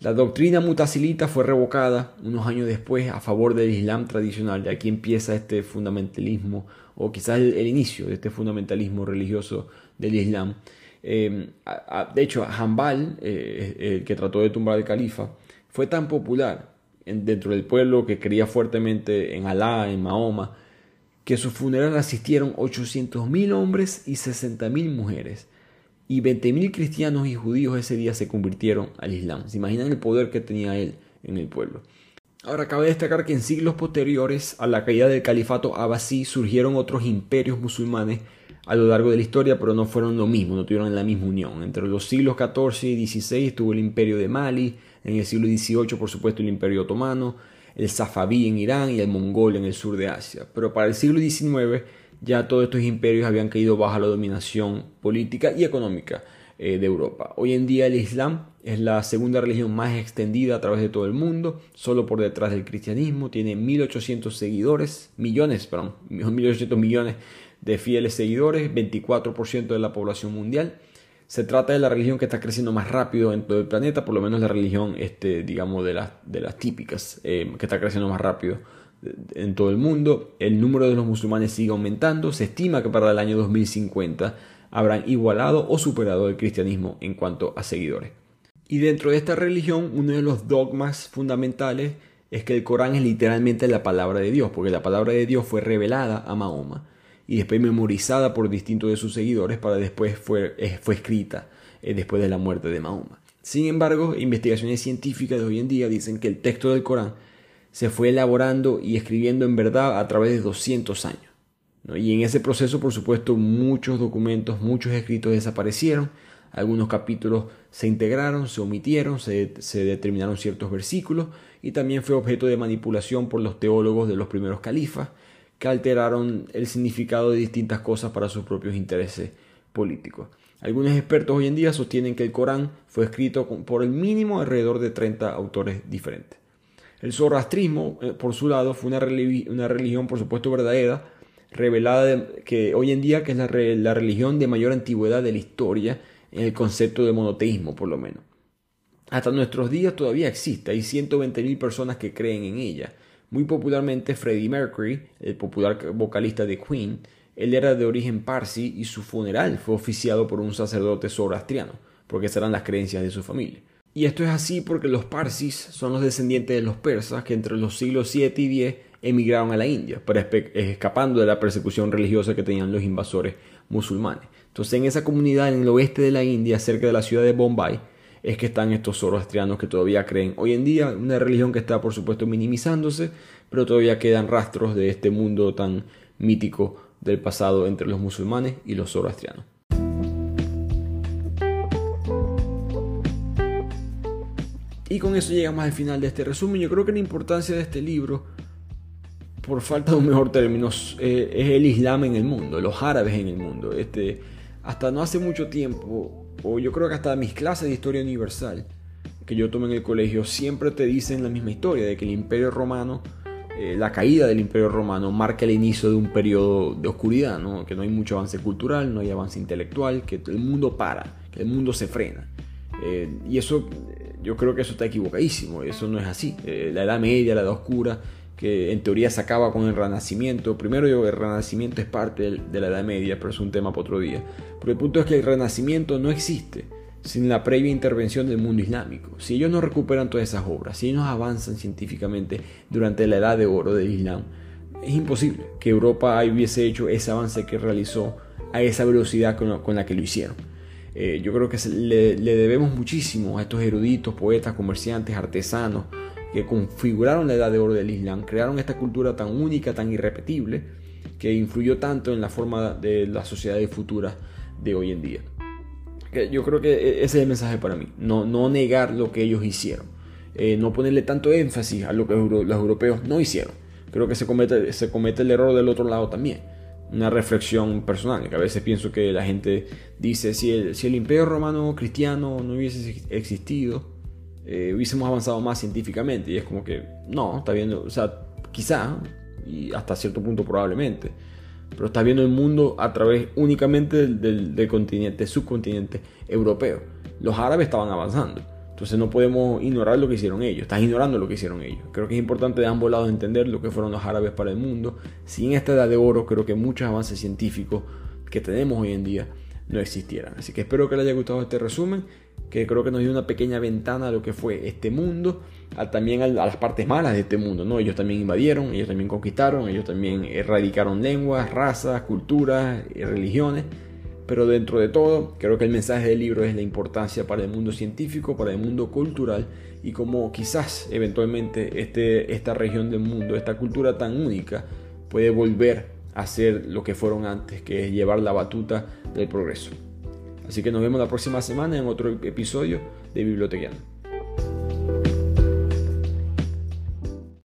La doctrina mutasilita fue revocada unos años después a favor del Islam tradicional. De aquí empieza este fundamentalismo, o quizás el, inicio de este fundamentalismo religioso del Islam. de hecho, Hanbal, el que trató de tumbar al califa, fue tan popular dentro del pueblo que creía fuertemente en Alá, en Mahoma, que a su funeral asistieron 800.000 hombres y 60.000 mujeres. Y 20.000 cristianos y judíos ese día se convirtieron al Islam. ¿Se imaginan el poder que tenía él en el pueblo? Ahora cabe destacar que en siglos posteriores a la caída del califato abbasí surgieron otros imperios musulmanes a lo largo de la historia, pero no fueron lo mismo, no tuvieron la misma unión. Entre los siglos XIV y XVI estuvo el imperio de Mali, en el siglo XVIII por supuesto el imperio otomano, el Safaví en Irán y el Mongol en el sur de Asia. Pero para el siglo XIX ya todos estos imperios habían caído bajo la dominación política y económica eh, de Europa. Hoy en día el Islam es la segunda religión más extendida a través de todo el mundo, solo por detrás del cristianismo, tiene 1800 seguidores, millones, perdón, 1800 millones de fieles seguidores, 24% de la población mundial. Se trata de la religión que está creciendo más rápido en todo el planeta, por lo menos la religión, este, digamos, de las, de las típicas, eh, que está creciendo más rápido en todo el mundo. El número de los musulmanes sigue aumentando. Se estima que para el año 2050 habrán igualado o superado el cristianismo en cuanto a seguidores. Y dentro de esta religión, uno de los dogmas fundamentales es que el Corán es literalmente la palabra de Dios, porque la palabra de Dios fue revelada a Mahoma y después memorizada por distintos de sus seguidores para después fue, eh, fue escrita eh, después de la muerte de Mahoma. Sin embargo, investigaciones científicas de hoy en día dicen que el texto del Corán se fue elaborando y escribiendo en verdad a través de 200 años. Y en ese proceso, por supuesto, muchos documentos, muchos escritos desaparecieron, algunos capítulos se integraron, se omitieron, se, se determinaron ciertos versículos y también fue objeto de manipulación por los teólogos de los primeros califas que alteraron el significado de distintas cosas para sus propios intereses políticos. Algunos expertos hoy en día sostienen que el Corán fue escrito por el mínimo alrededor de 30 autores diferentes. El zoroastrismo, eh, por su lado, fue una, religión, por supuesto, verdadera, revelada que hoy en día que es la, la religión de mayor antigüedad de la historia en el concepto de monoteísmo, por lo menos. Hasta nuestros días todavía existe, hay 120.000 personas que creen en ella. Muy popularmente Freddie Mercury, el popular vocalista de Queen, él era de origen parsi y su funeral fue oficiado por un sacerdote zoroastriano, porque esas eran las creencias de su familia. Y esto es así porque los parsis son los descendientes de los persas que entre los siglos 7 y 10 emigraron a la India, escapando de la persecución religiosa que tenían los invasores musulmanes. Entonces en esa comunidad en el oeste de la India, cerca de la ciudad de Bombay, es que están estos zoroastrianos que todavía creen. Hoy en día, una religión que está por supuesto minimizándose, pero todavía quedan rastros de este mundo tan mítico del pasado entre los musulmanes y los zoroastrianos. Y con eso llegamos al final de este resumen. Yo creo que la importancia de este libro, por falta de un mejor término, es el Islam en el mundo, los árabes en el mundo. Este, hasta no hace mucho tiempo, o yo creo que hasta mis clases de historia universal que yo tomé en el colegio, siempre te dicen la misma historia, de que el imperio romano, eh, la caída del imperio romano marca el inicio de un periodo de oscuridad, ¿no? que no hay mucho avance cultural, no hay avance intelectual, que el mundo para, que el mundo se frena. Eh, y eso, yo creo que eso está equivocadísimo, eso no es así. Eh, la Edad Media, la Edad Oscura, que en teoría se acaba con el Renacimiento. Primero yo, el Renacimiento es parte de la Edad Media, pero es un tema para otro día. Pero el punto es que el Renacimiento no existe sin la previa intervención del mundo islámico. Si ellos no recuperan todas esas obras, si ellos no avanzan científicamente durante la Edad de Oro del Islam, es imposible que Europa hubiese hecho ese avance que realizó a esa velocidad con, la que lo hicieron. Eh, yo creo que le, le debemos muchísimo a estos eruditos, poetas, comerciantes, artesanos, que configuraron la edad de oro del Islam, crearon esta cultura tan única, tan irrepetible, que influyó tanto en la forma de la sociedad futura de hoy en día. Yo creo que e-, ese es el mensaje para mí, no, no negar lo que ellos hicieron, eh, no ponerle tanto énfasis a lo que los europeos no hicieron. Creo que se comete, se comete el error del otro lado también. Una reflexión personal, que a veces pienso que la gente dice, si el, si el imperio romano cristiano no hubiese existido, eh, hubiésemos avanzado más científicamente. Y es como que, no, está viendo, o sea, quizá, y hasta cierto punto probablemente, pero está viendo el mundo a través únicamente del, del, continente, subcontinente europeo. Los árabes estaban avanzando. Entonces no podemos ignorar lo que hicieron ellos. Estás ignorando lo que hicieron ellos. Creo que es importante de ambos lados entender lo que fueron los árabes para el mundo. Sin esta edad de oro, creo que muchos avances científicos que tenemos hoy en día no existieran. Así que espero que les haya gustado este resumen, que creo que nos dio una pequeña ventana a lo que fue este mundo, también a, las partes malas de este mundo. ¿no? Ellos también invadieron, ellos también conquistaron, ellos también erradicaron lenguas, razas, culturas y religiones. Pero dentro de todo, creo que el mensaje del libro es la importancia para el mundo científico, para el mundo cultural y como quizás eventualmente este, esta región del mundo, esta cultura tan única, puede volver a ser lo que fueron antes, que es llevar la batuta del progreso. Así que nos vemos la próxima semana en otro episodio de Bibliotequiano.